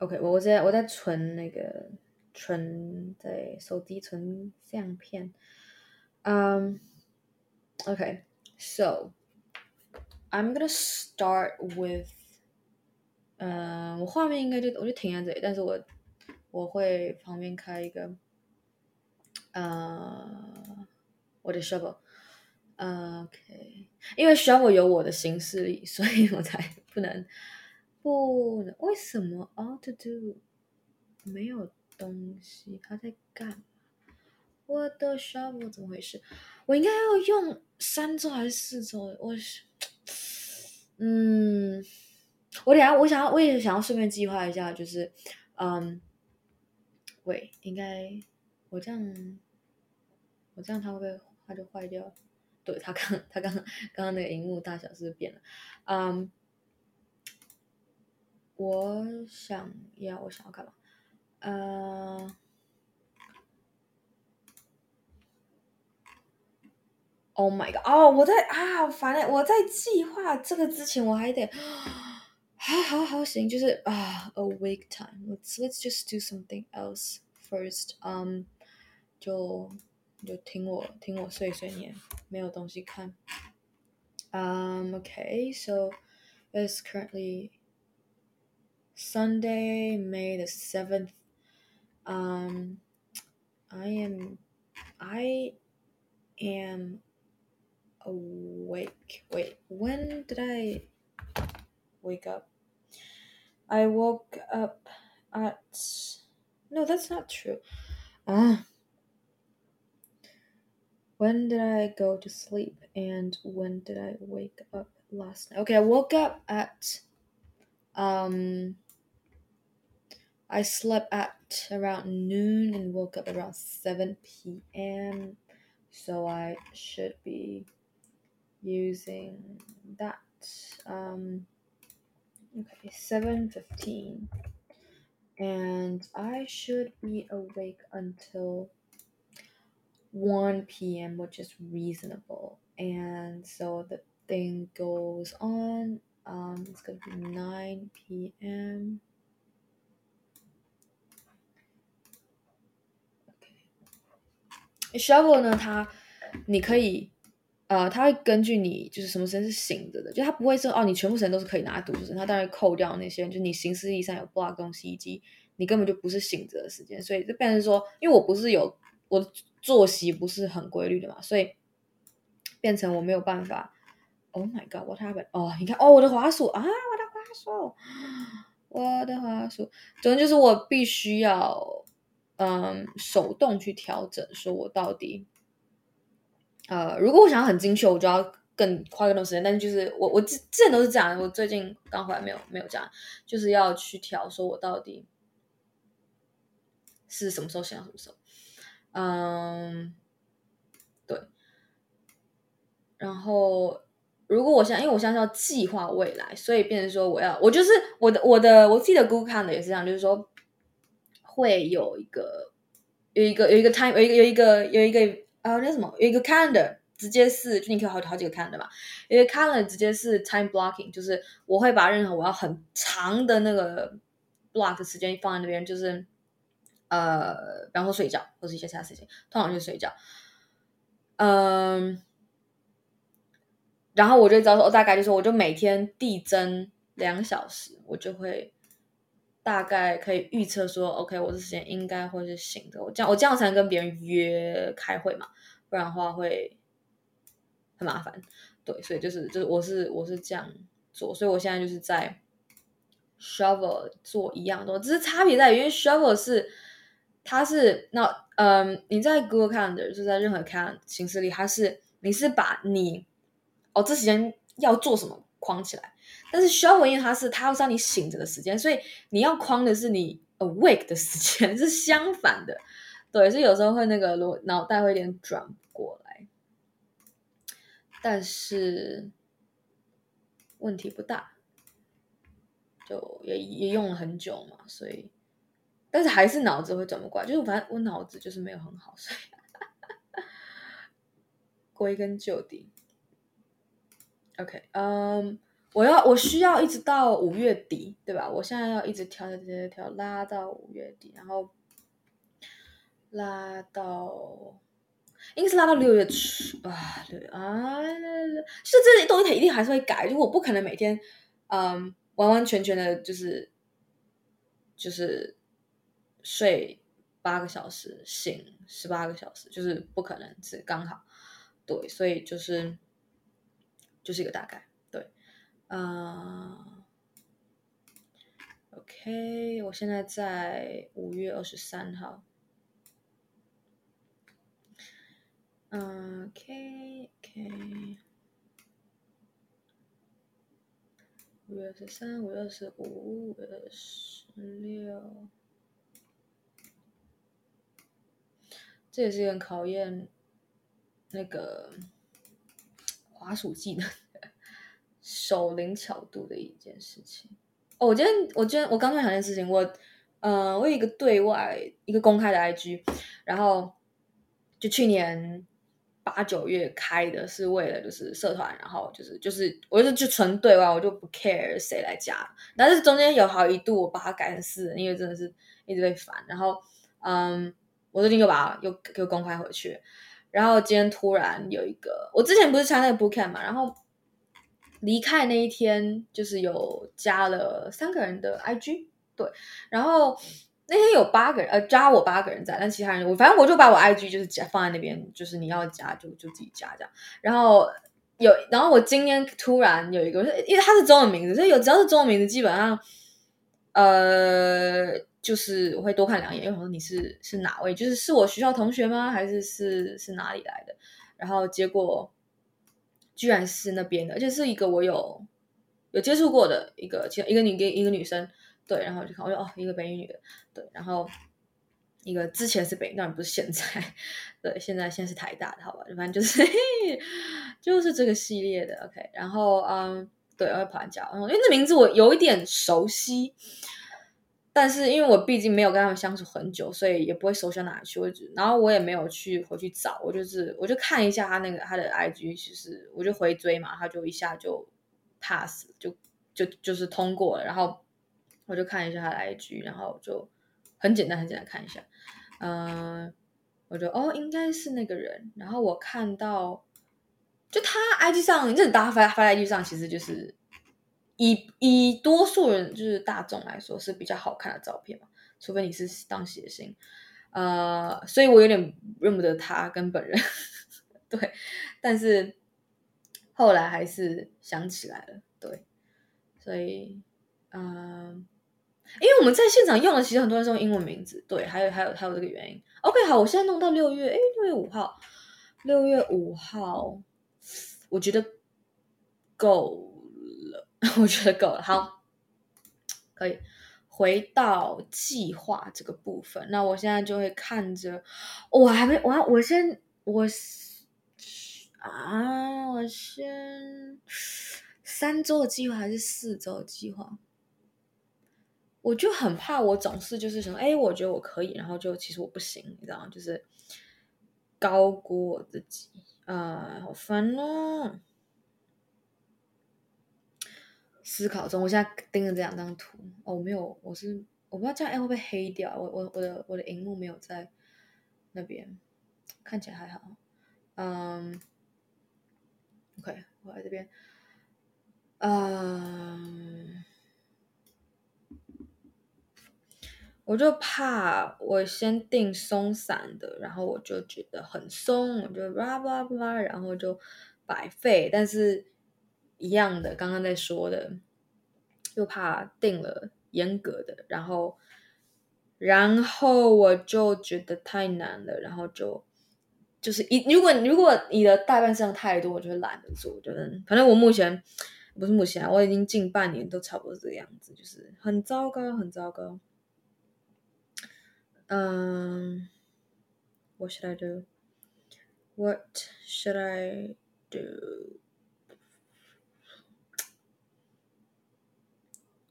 OK，我我在我在存那个存在手机存相片，嗯，O.K. So I'm gonna start with，嗯、我画面应该就我就停在这里，但是我我会旁边开一个，呃，我的 shovel，呃，OK，因为 shovel 有我的行事力，所以我才不能不能，为什么 all to do 没有东西，他在干？嘛？我的 shovel 怎么回事？我应该要用三周还是四周？我是，嗯，我等下我想要，我也想要顺便计划一下，就是，嗯，喂，应该我这样，我这样它会不会它就坏掉？对，它刚它刚刚刚那个荧幕大小是不是变了？嗯，我想要我想要干嘛？呃。Oh my god！哦，我在啊，好烦嘞！我在计划这个之前，我还得，好好好行，就是啊，awake time。Let's let's just do something else first。嗯，就就听我听我碎碎念，没有东西看。Um, okay, so it's currently Sunday, May the seventh. Um, I am, I am. awake. Wait, when did I wake up? I woke up at. No, that's not true. Ah. When did I go to sleep and when did I wake up last night? Okay, I woke up at. Um. I slept at around noon and woke up around 7 p.m. So I should be using that. Um, okay, 7.15. And I should be awake until 1 p.m., which is reasonable. And so the thing goes on. Um, it's going to be 9 p.m. Shovel 呢，它你可以，呃，它会根据你就是什么时间是醒着的，就它不会说哦，你全部时间都是可以拿来读书，它当然扣掉那些，就你行事历上有 block 东西以及你根本就不是醒着的时间，所以就变成说，因为我不是有我的作息不是很规律的嘛，所以变成我没有办法。Oh my god，what happened？哦，你看，哦，我的滑鼠啊，我的滑鼠，我的滑鼠，总之就是我必须要。嗯，手动去调整，说我到底，呃，如果我想要很精确，我就要更花更多时间。但是就是我我之之前都是这样，我最近刚回来没有没有这样，就是要去调，说我到底是什么时候想要什么时候。嗯，对。然后如果我现在，因为我现在是要计划未来，所以变成说我要，我就是我的我的我自己的 Google 看的也是这样，就是说。会有一个有一个有一个 time 有一个有一个有一个啊那什么有一个 calendar 直接是就你可以好好几个 calendar 嘛，有一个 calendar 直接是 time blocking，就是我会把任何我要很长的那个 block 时间放在那边，就是呃，比方说睡觉或者一些其他事情，通常就是睡觉，嗯，然后我就知道说，我大概就是我就每天递增两小时，我就会。大概可以预测说，OK，我这时间应该会是醒的。我这样，我这样才能跟别人约开会嘛，不然的话会很麻烦。对，所以就是就是我是我是这样做，所以我现在就是在 Shovel 做一样的，只是差别在于，因为 Shovel 是它是那嗯，你在 Google Calendar 就在任何 Calendar 形式里，它是你是把你哦这时间要做什么框起来。但是 Shovel 因为它是它要让你醒着的时间，所以你要框的是你 awake 的时间，是相反的。对，所以有时候会那个脑袋会有点转不过来，但是问题不大，就也也用了很久嘛，所以但是还是脑子会转不过来，就是反正我脑子就是没有很好，所以 归根究底，OK，嗯、我要我需要一直到五月底，对吧？我现在要一直调调调调拉到五月底，然后拉到应该是拉到六月初啊，对啊，是这些东西它一定还是会改，就我不可能每天嗯完完全全的就是就是睡八个小时，醒十八个小时，就是不可能是刚好，对，所以就是就是一个大概。啊、，OK，我现在在五月二十三号。OK，OK，五月二十三，五月二十五，五月二十六，这也是很考验那个滑鼠技能。手灵巧度的一件事情哦，我今天我今天我刚突然想一件事情，我嗯、我有一个对外一个公开的 IG，然后就去年八九月开的，是为了就是社团，然后就是就是我就是就纯对外，我就不 care 谁来加，但是中间有好一度我把它改成私，因为真的是一直被烦，然后嗯，我最近又把它又又公开回去，然后今天突然有一个，我之前不是参加那个 bookcamp 嘛，然后。离开那一天，就是有加了三个人的 IG，对，然后那天有八个人，呃，加我八个人在，但其他人我反正我就把我 IG 就是加放在那边，就是你要加就就自己加这样。然后有，然后我今天突然有一个，因为他是中文名字，所以有只要是中文名字，基本上，呃，就是我会多看两眼，因为我说你是是哪位，就是是我学校同学吗？还是是是哪里来的？然后结果。居然是那边的，而且是一个我有有接触过的一个，其一个女跟一个女生，对，然后我就看，我说哦，一个北一女的，对，然后一个之前是北，当然不是现在，对，现在现在是台大的，好吧，反正就是 就是这个系列的，OK，然后嗯，对，我会跑完家，因为那名字我有一点熟悉。但是因为我毕竟没有跟他们相处很久，所以也不会熟悉到哪里去。我然后我也没有去回去找，我就是我就看一下他那个他的 IG，其实我就回追嘛，他就一下就 pass，就就就是通过了。然后我就看一下他的 IG，然后就很简单很简单看一下，嗯、我就哦，应该是那个人。然后我看到，就他 IG 上，就是大家发发在 IG 上，其实就是以以多数人就是大众来说是比较好看的照片嘛，除非你是当谐星，呃，所以我有点认不得他跟本人，对，但是后来还是想起来了，对，所以嗯。因为我们在现场用的，其实很多人是用英文名字，对，还有还有还有这个原因。OK，好，我现在弄到六月，哎，六月五号，六月五号，我觉得够，我觉得够了，好，可以回到计划这个部分。那我现在就会看着，我还没，我我先我啊，我先三周的计划还是四周计划？我就很怕，我总是就是什么，哎，我觉得我可以，然后就其实我不行，你知道吗？就是高估我自己，啊、好烦哦！思考中，我现在盯着这两张图，哦，我没有，我是我不知道这样会不会黑掉，我我我的我的荧幕没有在那边，看起来还好，嗯，OK，我来这边，嗯。我就怕我先定松散的，然后我就觉得很松，我就叭叭叭，然后就白费。但是一样的，刚刚在说的，又怕定了严格的，然后然后我就觉得太难了，然后就就是一如果如果你的待办事项太多，我就会懒得做。我觉得反正我目前不是目前，我已经近半年都差不多这个样子，就是很糟糕，很糟糕。嗯、，What should I do? What should I do?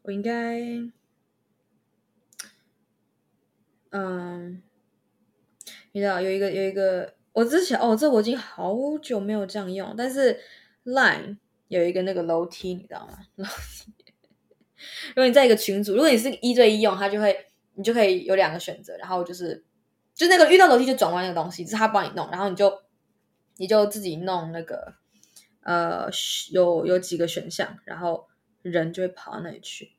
我应该，嗯，你知道有一个有一个，我之前哦，这我已经好久没有这样用，但是 Line 有一个那个楼梯，你知道吗？楼梯，如果你在一个群组，如果你是一对一用，它就会。你就可以有两个选择，然后就是，就那个遇到楼梯就转弯那个东西，是他帮你弄，然后你就你就自己弄那个，呃，有有几个选项，然后人就会跑到那里去，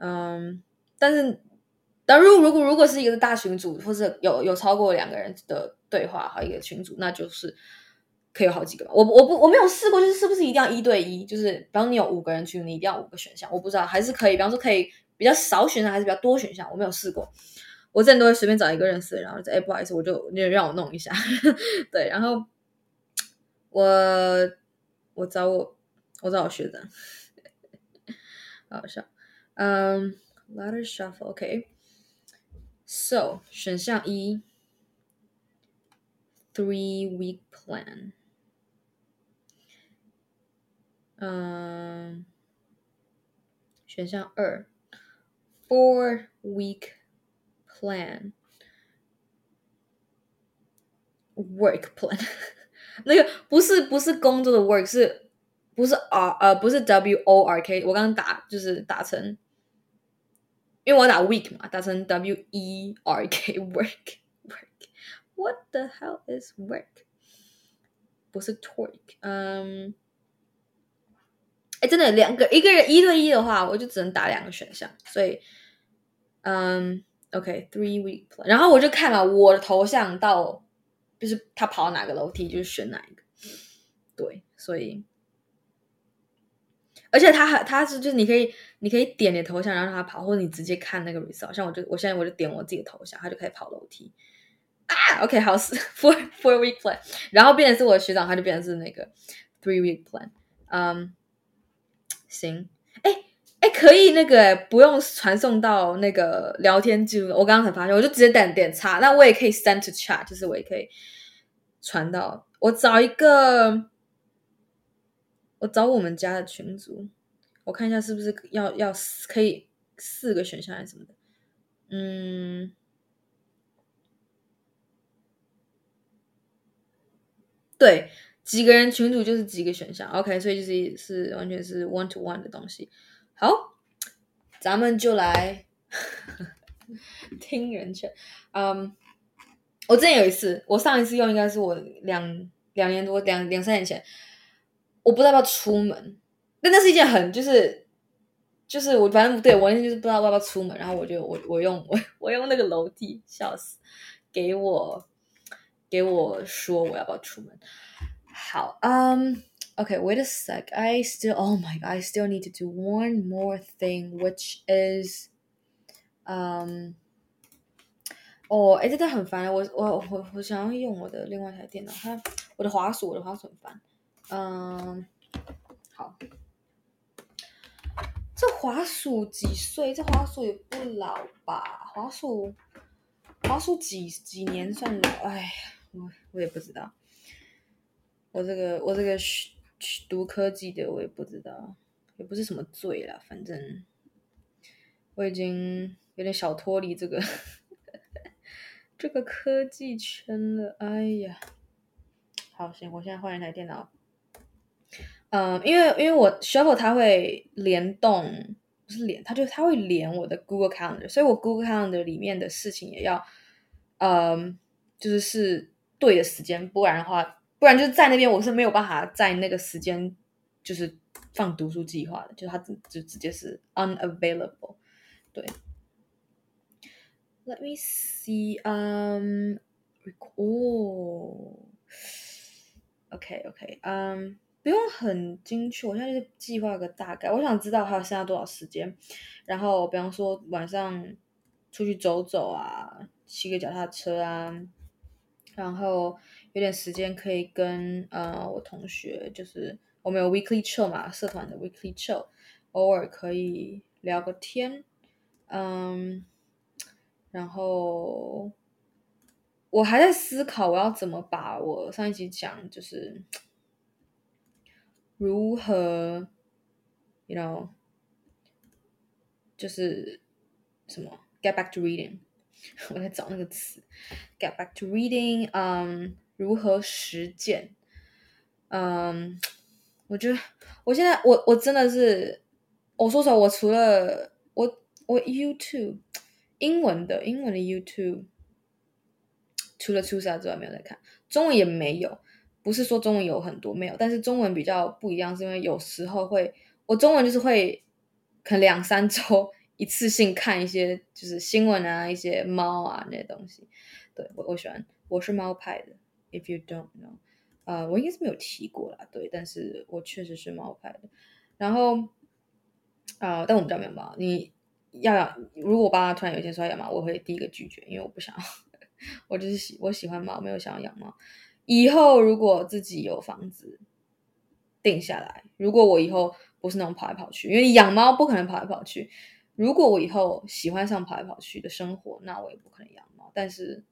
嗯，但是，但如果如果如果是一个大群组，或者有有超过两个人的对话，好一个群组，那就是可以有好几个。我我不我没有试过，就是是不是一定要一对一？就是比方你有五个人群，你一定要五个选项，我不知道，还是可以，比方说可以。比较少选项还是比较多选项？我没有试过，我之前都会随便找一个认识的，然后在 Apple 我就你让我弄一下，对，然后我我找我我找我学长，好笑，嗯、um,，Ladder Shuffle，OK，So、okay. 选项一，Three Week Plan，嗯、um,，选项二。Four week plan, work plan，那个不是不是工作的 work，是不是 R 呃不是 W O R K，我刚刚打就是打成， 因为我打 week 嘛，打成 W E R K work work，What the hell is work？不是 twerk，嗯。哎，真的两个一个人一对一的话，我就只能打两个选项，所以，嗯，OK，three week，然后我就看了我的头像到，就是他跑哪个楼梯，就是选哪一个，对，所以，而且他还他是就是你可以你可以点你的头像，然后让他跑，或者你直接看那个 result，像我就我现在我就点我自己的头像，他就可以跑楼梯，啊，OK，好，four four week plan，然后变成是我学长，他就变成是那个 three week plan，嗯。行，哎哎，可以那个不用传送到那个聊天记录，我刚刚才发现，我就直接点点叉，那我也可以 send to chat，就是我也可以传到。我找一个，我找我们家的群组，我看一下是不是要要可以四个选项还是什么的，嗯，对。几个人群组就是几个选项，OK，所以就是是完全是 one to one 的东西。好，咱们就来听人劝。嗯，我之前有一次，我上一次用应该是我两两年多两两三年前，我不知道要不要出门，但那是一件很就是就是我反正对我那天就是不知道要不要出门，然后我就我我用我 我用那个楼梯笑死，给我给我说我要不要出门。好，嗯、um,，OK，wait、a sec，I still，oh my god，I still need to do one more thing，which is，嗯、哦，哎，真的很烦。我我我我想要用我的另外一台电脑，它我的滑鼠，我的滑鼠很烦。嗯，好，这滑鼠几岁？这滑鼠也不老吧？滑鼠滑鼠几几年算老？哎呀，我我也不知道。我这个我这个学读科技的，我也不知道，也不是什么罪啦，反正我已经有点小脱离这个。这个科技圈了，哎呀，好行，我现在换一台电脑。嗯，因为因为我 Shuffle 它会联动，不是连，它就它会连我的 Google Calendar，所以我 Google Calendar 里面的事情也要，嗯，就是是对的时间，不然的话，不然就是在那边我是没有办法在那个时间就是放读书计划的，就它就直接是 unavailable，对。Let me see. Um, oh, OK, OK. Um, 不用很精确，我现在就是计划个大概。我想知道还有剩下多少时间，然后比方说晚上出去走走啊，骑个脚踏车啊，然后有点时间可以跟呃我同学，就是我们有 weekly chill 嘛，社团的 weekly chill，偶尔可以聊个天，嗯。然后我还在思考，我要怎么把我上一集讲，就是如何，you know，就是什么 get back to reading，我在找那个词，get back to reading，嗯、如何实践，嗯、我觉得我现在我我真的是，我说实话，我除了我我 YouTube。英文的英文的 YouTube，除了初三之外没有在看，中文也没有。不是说中文有很多没有，但是中文比较不一样，是因为有时候会，我中文就是会，可能两三周一次性看一些就是新闻啊，一些猫啊那些东西。对，我我喜欢，我是猫派的。If you don't know，呃，我应该是没有提过啦，对，但是我确实是猫派的。然后，啊、但我们家没有猫，你。要养，如果我爸妈突然有一天说要养猫，我会第一个拒绝，因为我不想要，我就是喜我喜欢猫，没有想要养猫。以后如果自己有房子定下来，如果我以后不是那种跑来跑去，因为养猫不可能跑来跑去。如果我以后喜欢上跑来跑去的生活，那我也不可能养猫。但是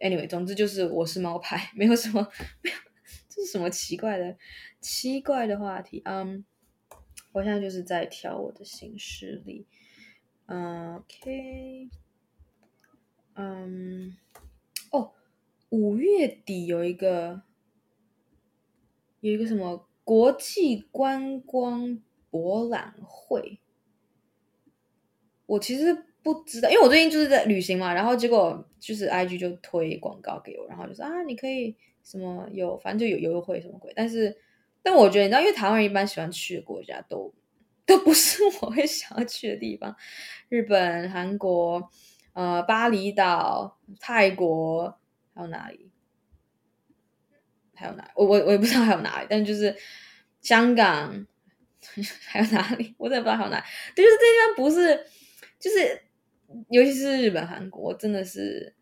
，anyway，总之就是我是猫派，没有什么，没有，这是什么奇怪的奇怪的话题？嗯、我现在就是在调我的行事历。OK，嗯，五月底有一个有一个什么国际观光博览会，我其实不知道，因为我最近就是在旅行嘛，然后结果就是 IG 就推广告给我，然后就说啊，你可以什么有，反正就有优惠什么鬼，但是但我觉得你知道，因为台湾人一般喜欢去的国家都。都不是我会想要去的地方，日本、韩国、呃，巴厘岛、泰国，还有哪里？还有哪？我我我也不知道还有哪里，但就是香港，还有哪里？我真的不知道还有哪里。就是这地方不是，就是尤其是日本、韩国，真的是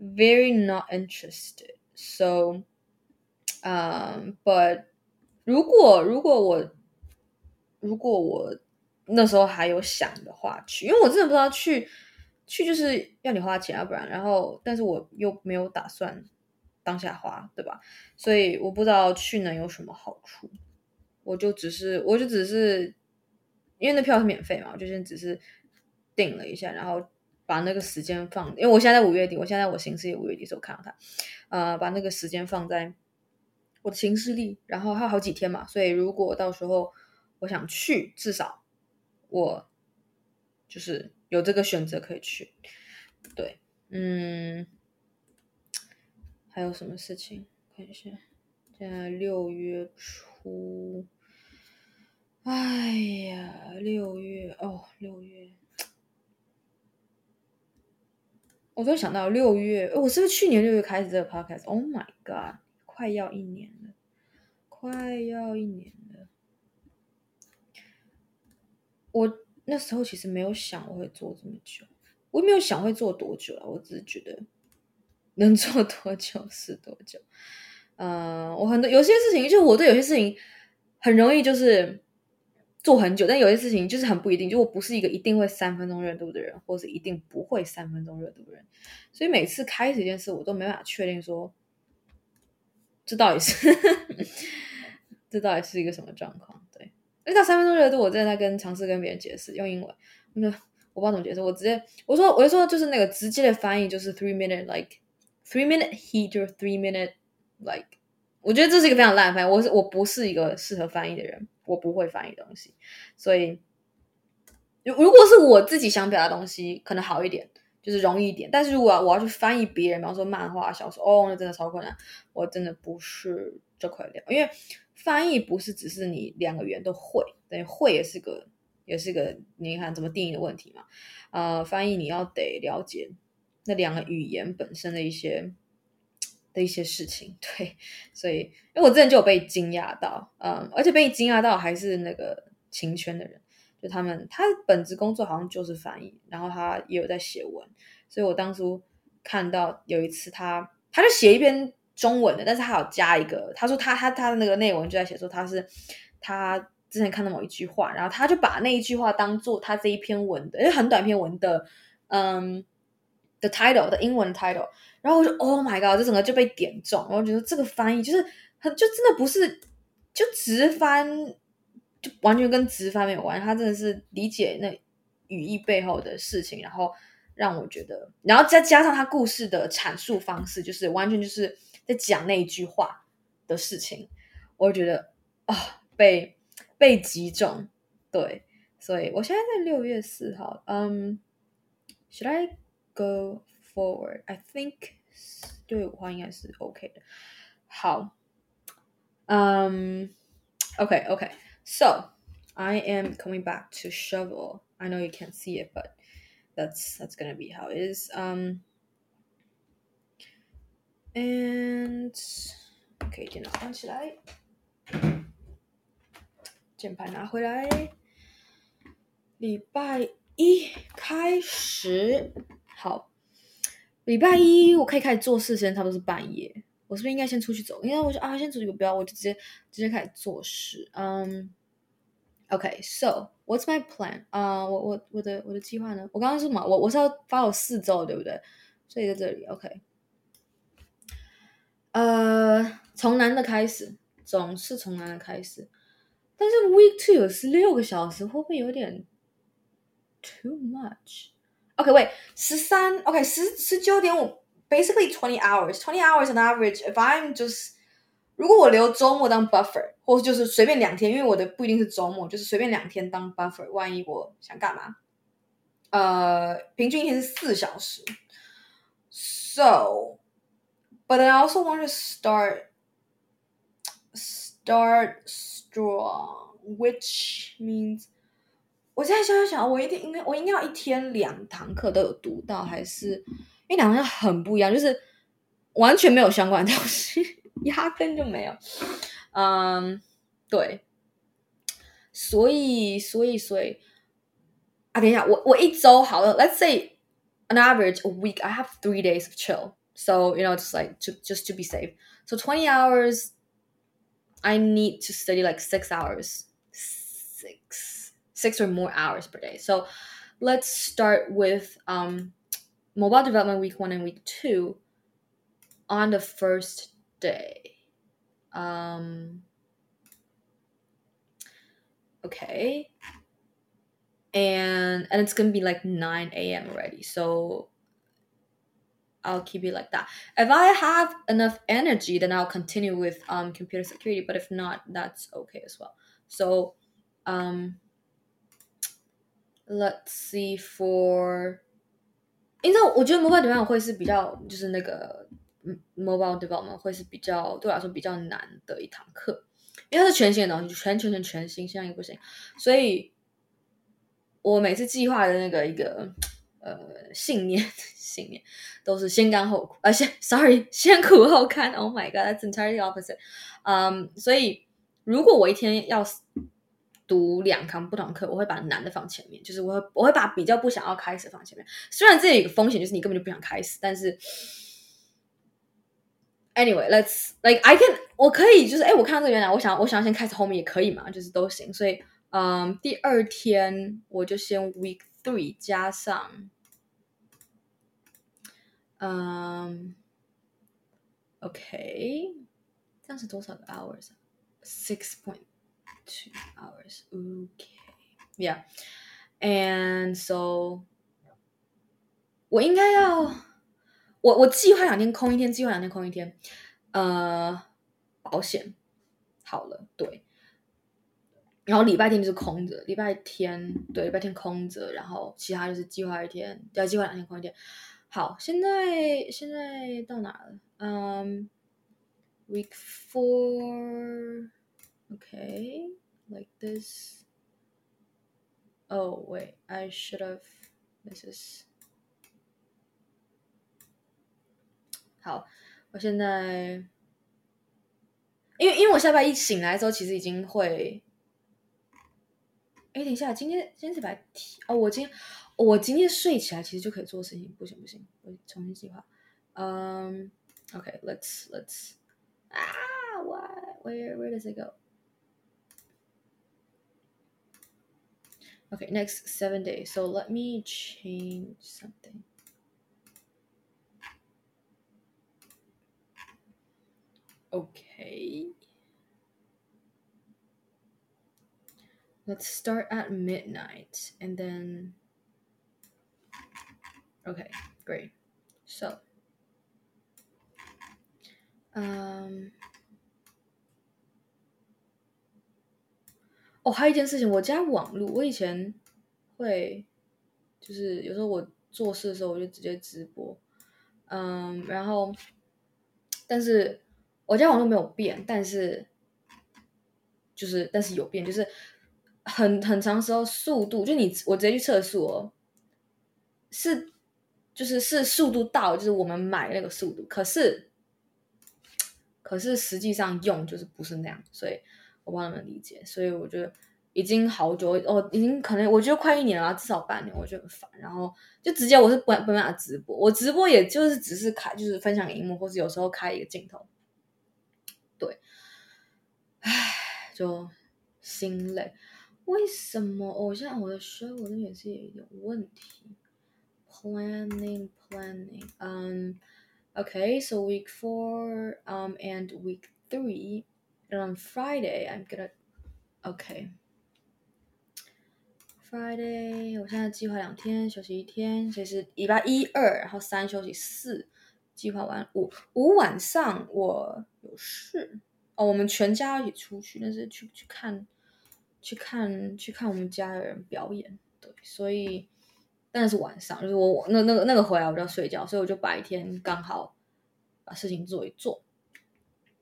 very not interested. So, um, but 如果如果我。如果我那时候还有想的话去，因为我真的不知道去去就是要你花钱，要不然然后，但是我又没有打算当下花，对吧？所以我不知道去能有什么好处，我就只是我就只是因为那票是免费嘛，我就先只是订了一下，然后把那个时间放，因为我现在在五月底，我现在我行事也五月底时候看到它，呃，把那个时间放在我的行事历，然后还有好几天嘛，所以如果到时候。我想去，至少我就是有这个选择可以去。对，嗯，还有什么事情？看一下，现在六月初。哎呀，六月哦，六月，我突然想到六月，我是不是去年六月开始这个 podcast？Oh my god，快要一年了，快要一年了。我那时候其实没有想我会做这么久，我也没有想会做多久啊，我只是觉得 能做多久是多久。呃，我很多有些事情，就我对有些事情很容易就是。做很久，但有些事情就是很不一定。就我不是一个一定会三分钟热度的人，或是一定不会三分钟热度的人，所以每次开始一件事，我都没办法确定说，这到底是 这到底是一个什么状况。那到三分钟热度，我正在跟尝试跟别人解释，用英文，那我不知道怎么解释，我直接我说我就说就是那个直接的翻译就是 three minute like three minute heat or three minute like，我觉得这是一个非常烂的翻译，我是我不是一个适合翻译的人。我不会翻译东西，所以如如果是我自己想表达东西，可能好一点，就是容易一点。但是如果我要去翻译别人，比方说漫画、小说，哦，那真的超困难。我真的不是这块料，因为翻译不是只是你两个语言都会，等于会也是个也是个你看怎么定义的问题嘛。呃，翻译你要得了解那两个语言本身的一些。的一些事情，对，所以因为我之前就有被惊讶到，嗯，而且被惊讶到还是那个琴圈的人，就他们他本职工作好像就是翻译，然后他也有在写文，所以我当初看到有一次他他就写一篇中文的，但是他有加一个，他说他他他的那个内文就在写说他是他之前看到某一句话，然后他就把那一句话当做他这一篇文的，因为很短篇文的，嗯的 title 的英文 title。然后我就 Oh my God，这整个就被点中。然后我觉得这个翻译就是很，就真的不是就直翻，就完全跟直翻没有关系。他真的是理解那语义背后的事情，然后让我觉得，然后再加上他故事的阐述方式，就是完全就是在讲那一句话的事情。我觉得啊、哦，被被击中。对，所以我现在在六月四号。嗯、um,，Should I go? Forward, I think 对我话应该是 OK 的。好，嗯、um,，OK OK。So I am coming back to shovel. I know you can't see it, but that's that's gonna be how it is. Um, and OK，电脑关起来，键盘拿回来。礼拜一开始，好。礼拜一我可以开始做事，时间差不多是半夜。我是不是应该先出去走？因为我就啊，先出去，不要，我就直接直接开始做事。嗯、，OK，So what's my plan？啊、我我我的我的计划呢？我刚刚说什么？我我是要发我四周，对不对？所以在这里，OK。呃，从难的开始，总是从难的开始。但是 week two 有十六个小时，会不会有点 too much？OK，喂，十三，OK，十十九点五，basically twenty hours，twenty hours on average。If I'm just，如果我留周末当 buffer，或者就是随便两天，因为我的不一定是周末，就是随便两天当 buffer。万一我想干嘛？呃，平均一天是四小时。So But I also want to start start strong，which means 我现在想想，我一定应该，我应该要一天两堂课都有读到，还是因为两堂课很不一样，就是完全没有相关的东西，压根就没有。嗯，对，所以，所以，所以啊，等一下，我我一周好了，Let's say an average a week, I have three days of chill, so you know, just like to just to be safe. So twenty hours, I need to study like six hours, six. six or more hours per day. So let's start with um, mobile development week one and week two on the first day. Um, okay. And and it's gonna be like 9 a.m. already. So I'll keep it like that. If I have enough energy, then I'll continue with um, computer security. But if not, that's okay as well. So um, Let's see for，你知道，我觉得 mobile development 会是比较就是那个 mobile development 会是比较对我来说比较难的一堂课，因为它是全新的东西，全全全全新，现在也不行。所以，我每次计划的那个一个呃信念 信念都是先甘后苦，呃先 sorry 先苦后甘。Oh my god，that's entirely opposite。嗯，所以如果我一天要读两堂不同课，我会把难的放前面，就是我会我会把比较不想要开始放前面。虽然这有一个风险，就是你根本就不想开始，但是，anyway，let's like I can，我可以就是哎，我看到这个原来，我想我想要先开始后面也可以嘛，就是都行。所以，嗯，第二天我就先 week three 加上，嗯，OK，这样是多少个 hours？Six point。Two hours, okay, yeah, and so 我应该要我我计划两天空一天，计划两天空一天，呃，保险好了，对，然后礼拜天就是空着，礼拜天对，礼拜天空着，然后其他就是计划一天，要计划两天空一天。好，现在现在到哪了？嗯，week four。Okay, like this. Oh, wait, I should have. This is. 好，我现在，因为因为我下班一醒来之后，其实已经会。哎，等一下，今天今天是白天哦。我今天我今天睡起来，其实就可以做事情。不行不行，我重新计划。嗯、um,，OK，let's let's 啊，why，where where does it go？Okay, next seven days. So let me change something. Okay. Let's start at midnight and then. Okay, great. So, um. 哦，还有一件事情，我家网络，我以前会就是有时候我做事的时候，我就直接直播，嗯，然后但是我家网络没有变，但是就是但是有变，就是很很长时候速度，就你我直接去测速哦，是就是是速度到，就是我们买那个速度，可是可是实际上用就是不是那样，所以。我不能理解，所以我觉得已经好久哦，已经可能我觉得快一年了，至少半年，我觉得很烦。然后就直接我是不不办法直播，我直播也就是只是开，就是分享荧幕，或是有时候开一个镜头。对，唉，就心累。为什么？我现在我的舌我的眼睛也有问题。Planning, planning. Um, okay, so week four, um, and week three. And on Friday, I'm gonna, Okay. Friday，我现在计划两天休息一天，所以是礼拜一二，然后三休息四。计划完五五晚上我有事哦，我们全家一起出去，但是去去看去看去看我们家的人表演。对，所以但是晚上就是我那那个那个回来我就要睡觉，所以我就白天刚好把事情做一做。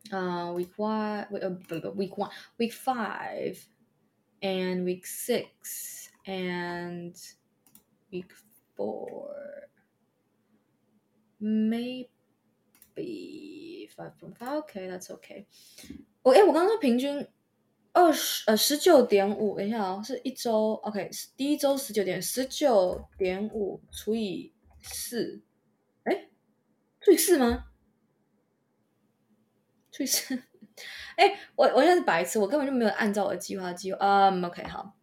Uh, week one, week, uh, week one, week five, and week six, and week four. Maybe five point five，OK，that's okay. 我哎，我刚刚说平均二十呃十九点五，等一下哦，是一周。OK，第一周十九点十九点五除以四，哎，除以四吗？就是，哎，我我现在是白痴，我根本就没有按照我的计划计划。嗯，OK，好。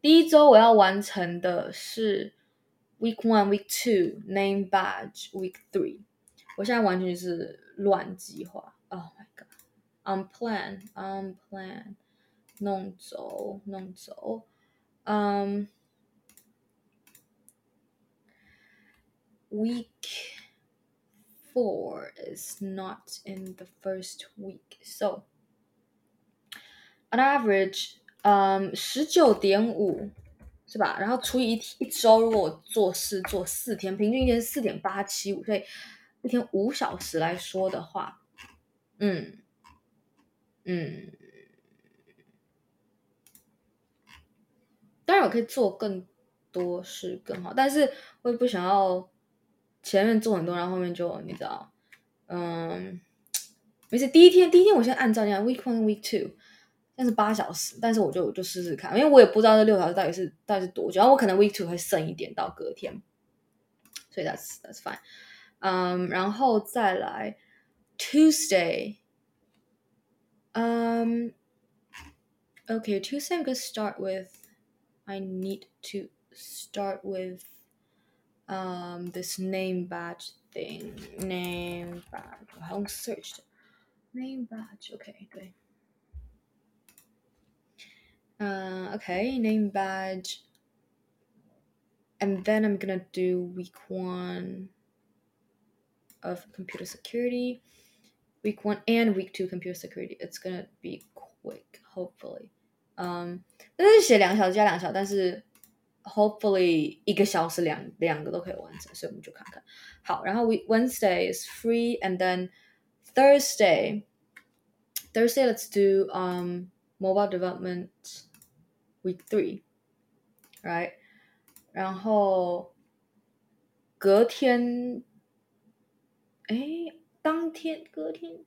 第一周我要完成的是 Week One、Week Two、Name Badge、Week Three。我现在完全是乱计划。Oh my god！Unplan，Unplan，弄走，弄走。嗯，Week。Four is not in the first week, so on average, um, 十九点五是吧？然后除以一一周，如果我做事做四天，平均一天四点八七五，所以 一天五小时来说的话，嗯 嗯，当然我可以做更多事更好，但是我也不想要前面做很多，然后后面就你知道，嗯，没事，第一天第一天我先按照这样，week one week two，但是八小时，但是我就就试试看，因为我也不知道这六小时到底是到底是多久，然后我可能 week two 会剩一点到隔天，所以 that's that's fine。嗯，然后再来 Tuesday，嗯，OK，Tuesday we can start with I need to start with um this name badge thing name badge 我还用 search name badge OK 对，嗯 OK name badge and then I'm gonna do week one of computer security, week one and week two computer security. It's gonna be quick, hopefully. Um, 但是写两小时加两小时，但是 hopefully 一个小时两两个都可以完成，所以我们就看看。好，然后 we Wednesday is free, and then Thursday, Thursday let's do um mobile development week three, right? 然后隔天。哎， 当天、隔天、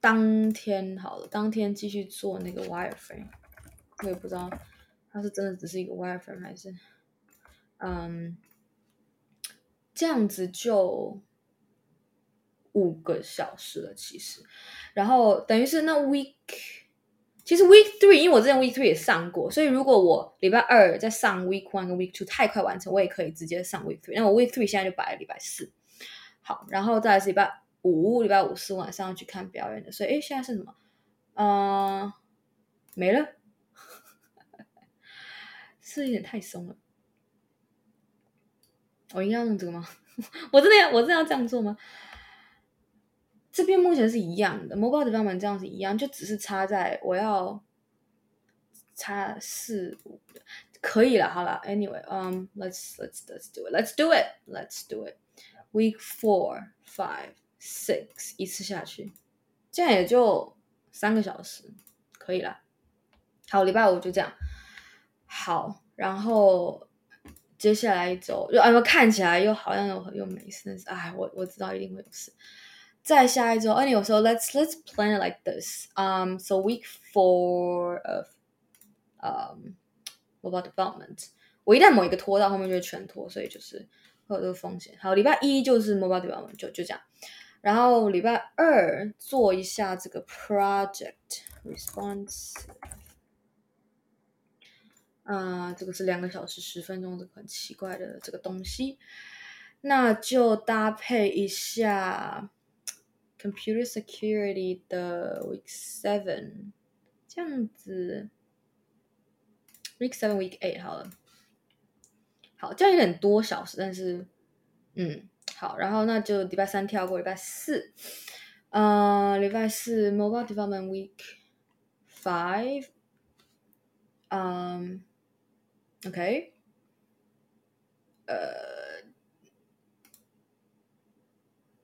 当天好了，当天继续做那个 wireframe，我也不知道它是真的只是一个 wireframe 还是，嗯，这样子就五个小时了，其实，然后等于是那 week，其实 week three，因为我之前 week three 也上过，所以如果我礼拜二再上 week one 跟 week two 太快完成，我也可以直接上 week three，那我 week three 现在就摆了礼拜四。然后再是礼拜五，礼拜五是晚上去看表演的，所以哎，现在是什么？嗯、没了，是有点太松了。我应该要用这个吗？我真的要，我真的要这样做吗？这边目前是一样的，mobile development 这样子一样，就只是差在我要差四五，可以了，好了 Anyway，嗯，Let's let's let's do it，let's do it，let's do it。Week four, five, six，一次下去，这样也就三个小时，可以了。好，礼拜五就这样。好，然后接下来一周，又哎，看起来又好像又又没事，但是哎，我我知道一定会有事。再下一周，，any 有时候 let's let's plan it like this. Um, so week four of um mobile development，我一旦某一个拖到后面就会全拖，所以就是。会有这个风险。好，礼拜一就是 mobile development，就就这样。然后礼拜二做一下这个 project response，啊、这个是两个小时十分钟，这个很奇怪的这个东西。那就搭配一下 computer security 的 week seven，这样子 week seven week eight 好了。好，这样有点多小时，但是，嗯，好，然后那就礼拜三跳过礼拜四，呃，礼拜四 Mobile Development Week Five，嗯，OK，呃，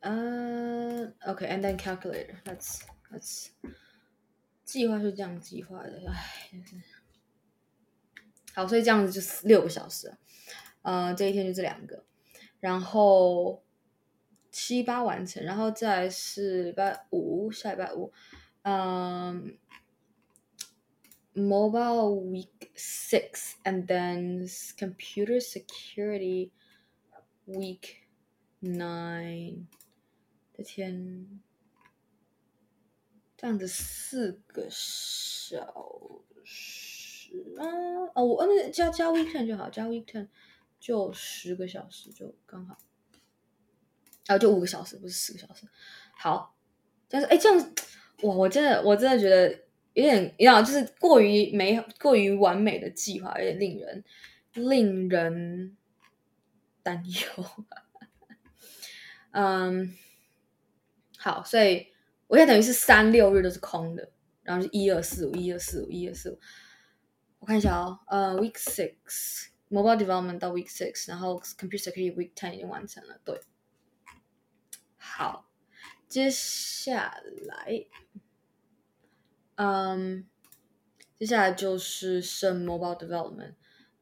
呃，OK，and then calculator，let's let's，计划是这样计划的，唉，好，所以这样子就是六个小时。呃，这一天就这两个，然后七八完成，然后再是礼拜五，下礼拜五，嗯，Mobile Week Six，and then Computer Security Week Nine，的天，这样子四个小时啊，哦，我那加加 week ten 就好，加 Weekend。就十个小时就刚好，啊，就五个小时，不是十个小时。好，但是哎，这样，哇，我真的，我真的觉得有点，你知道，就是过于美、过于完美的计划，有点令人令人担忧。嗯，好，所以我现在等于是三六日都是空的，然后是一二四五，一二四五，一二四五。我看一下哦，呃，week six。Mobile development 到 week six，然后 computer security week ten 已经完成了。对，好，接下来，嗯，接下来就是升 mobile development，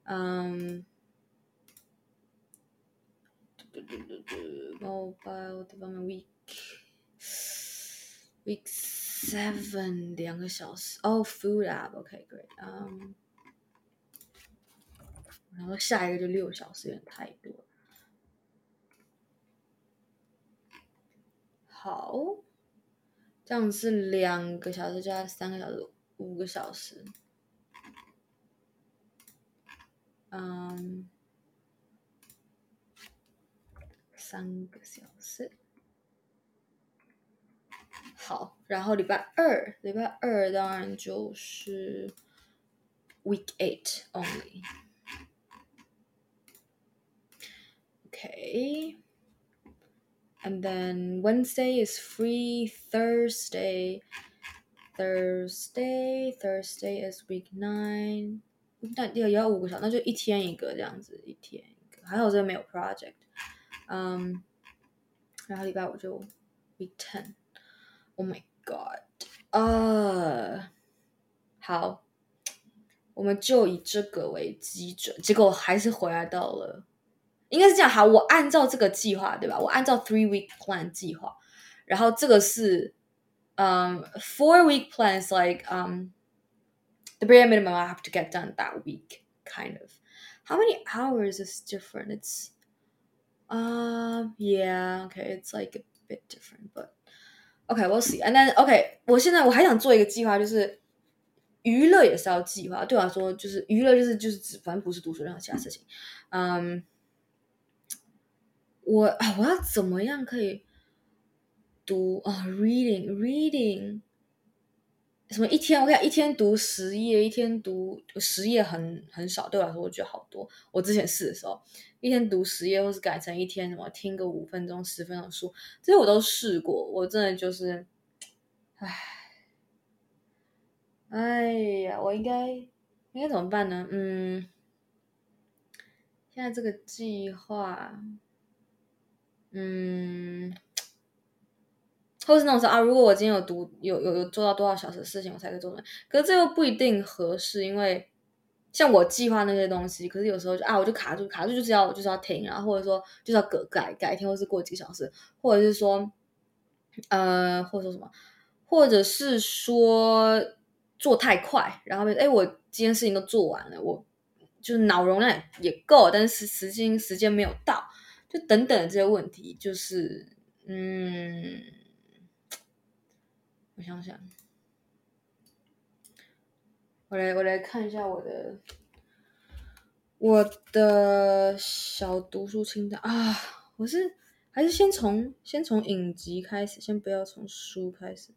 嗯，mobile development week week seven 两个小时哦、，food app，OK，great，嗯，然后下一个就六小时，有点太多。好，这样是两个小时加三个小时，五个小时。嗯，三个小时。好，然后礼拜二，礼拜二当然就是 week eight only。OK。And then Wednesday is free. Thursday, Thursday, Thursday is week nine. 但要要五个小时，那就一天一个这样子，一天一个。还好这个没有 project。嗯，然后礼拜五就 week ten。Oh my god！啊、uh，好，我们就以这个为基准，结果还是回来到了。 应该是这样，好，我按照这个计划，对吧？我按照 three week plan 计划，然后这个是，嗯、um,，four week plans like um the bare minimum I have to get done that week, kind of. How many hours is different? It's, um, yeah, okay, it's like a bit different, but okay, we'll see. And then, okay，我现在我还想做一个计划，就是娱乐也是要计划。对我来说，就是娱乐就是就是指，反正不是读书任何其他事情，嗯、um,。 我啊，我要怎么样可以读啊？Reading, reading，什么一天？我看一天读十页，一天读十页很很少，对我来说我觉得好多。我之前试的时候，一天读十页，或是改成一天什么听个五分钟、十分钟书，这些我都试过。我真的就是，唉，哎呀，我应该应该怎么办呢？嗯，现在这个计划。嗯，或是那种说啊，如果我今天有读有有有做到多少小时的事情，我才可以做完？可是这又不一定合适，因为像我计划那些东西，可是有时候就啊，我就卡住卡住，就是要就是要停，然后或者说就是要改改改天，或是过几个小时，或者是说呃，或者说什么，或者是说做太快，然后哎，我今天事情都做完了，我就是脑容量也也够，但是时间时间没有到。就等等这些问题，就是嗯，我想想，我来我来看一下我的我的小读书清单啊，我是还是先从先从影集开始，先不要从书开始，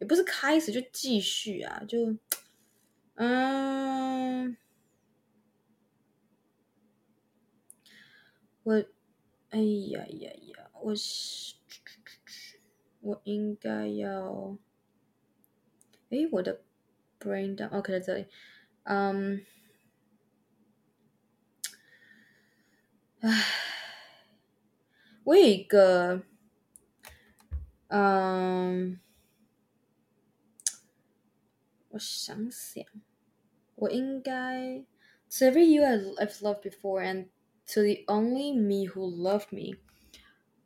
也不是开始就继续啊，就嗯，我。哎呀呀呀！我是我应该要哎，我的 brain down，OK，在这里。嗯，唉，我有一个，嗯，我想想，我应该，So every you I've loved before and To the only me who loved me，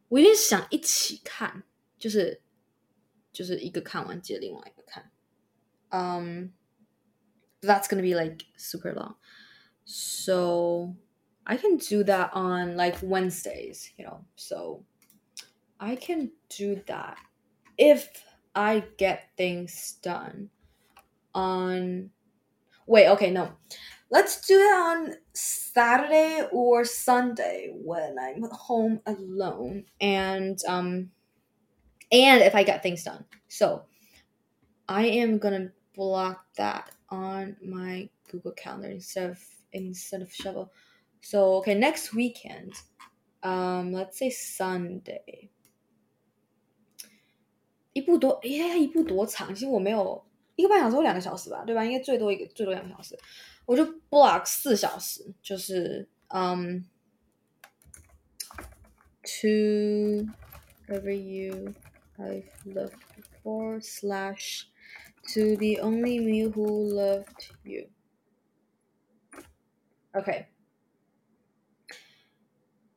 我有点想一起看，就是就是一个看完接另外一个看，嗯、um,，That's gonna be like super long, so I can do that on like Wednesdays, you know, so I can do that if I get things done on. Wait, okay, no. Let's do it on Saturday or Sunday when I'm home alone and um and if I get things done. So I am gonna block that on my Google Calendar instead of instead of shovel. So okay, next weekend, um, let's say Sunday. 一部多，哎，一部多长？其实我没有 一个半小时或两个小时吧，对吧？应该最多一个，最多两个小时。我就 block 四小时，就是嗯，to Every you I've loved before slash to the only me who loved you. OK。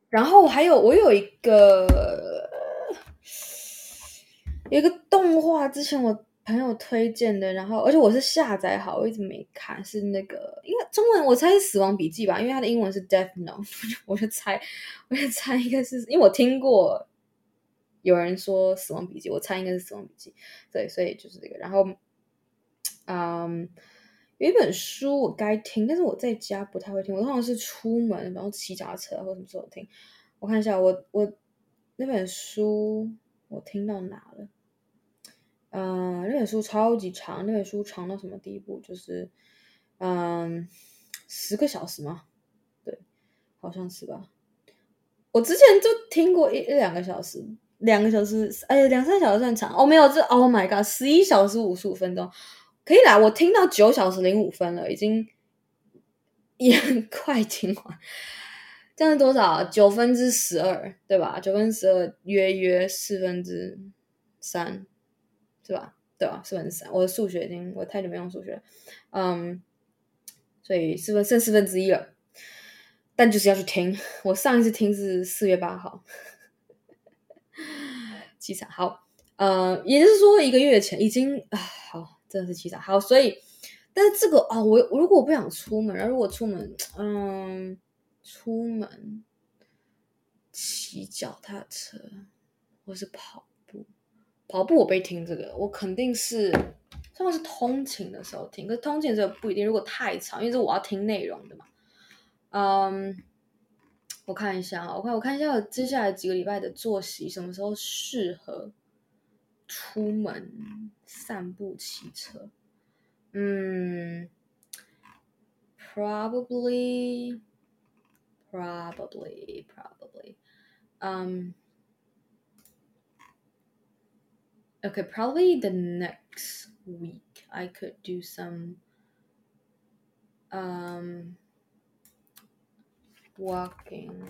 然后还有我有一个有一个动画，之前我朋友推荐的，然后而且我是下载好，我一直没看，是那个因为中文我猜是《死亡笔记》吧，因为它的英文是 Death Note，我就猜我就猜应该是因为我听过有人说《死亡笔记》，我猜应该是《死亡笔记》，对，所以就是这个。然后，嗯。有一本书我该听，但是我在家不太会听。我通常是出门，然后骑脚踏车或什么时候听。我看一下，我我那本书我听到哪了？嗯、那本书超级长，那本书长到什么地步？就是嗯，十个小时吗？对，好像是吧。我之前就听过一一两个小时，两个小时，哎呀，两三小时算长。哦，没有，这 Oh my God，十一小时五十五分钟。可以啦，我听到九小时零五分了，已经也很快听完。这样是多少？九分之十二，对吧？九分之十二，约约四分之三，是吧？对吧？四分之三。我的数学已经，我太久没用数学了，嗯，所以四分剩四分之一了。但就是要去听，我上一次听是四月八号，凄惨。好，呃，也就是说一个月前已经啊，好。真的是凄惨。好，所以，但是这个哦，我如果我不想出门，然后如果出门，嗯，出门骑脚踏车或是跑，跑步我被听这个，我肯定是，算是通勤的时候听。可是通勤的时候不一定，如果太长，因为是我要听内容的嘛。嗯，我看一下，我看我看一下我接下来几个礼拜的作息，什么时候适合出门？散步、骑车，嗯，probably, probably, probably, um, okay, probably the next week I could do some, um, walking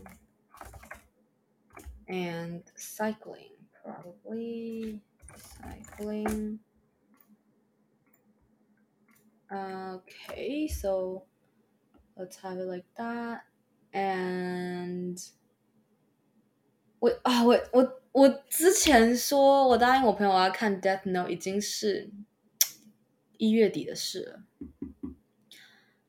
and cycling, probably cycling. Okay, so let's have it like that. And 我啊，我我我之前说我答应我朋友我要看 Death Note 已经是一月底的事了。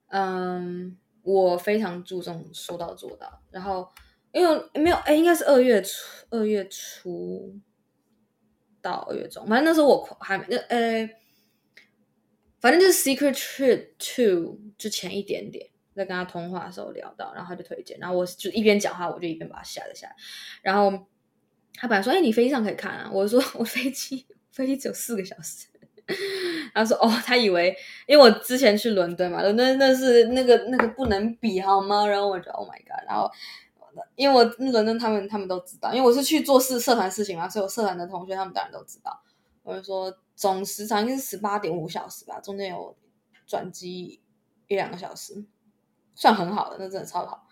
嗯，我非常注重说到做到。然后因为没有哎，应该是二月初，二月初到二月中，反正那时候我还没呃。反正就是《Secret Trip Two》之前一点点，在跟他通话的时候聊到，然后他就推荐，然后我就一边讲话，我就一边把它下了下来。然后他本来说：“哎，你飞机上可以看啊。”我说：“我飞机飞机只有四个小时。”他说：“哦，他以为因为我之前去伦敦嘛，伦敦那是那个那个不能比好吗？”然后我就 “Oh my god！” 然后因为我伦敦他们他们都知道，因为我是去做事社团事情嘛，所以我社团的同学他们当然都知道。我就说。总时长应该是十八点五小时吧，中间有转机一两个小时，算很好的，那真的超好。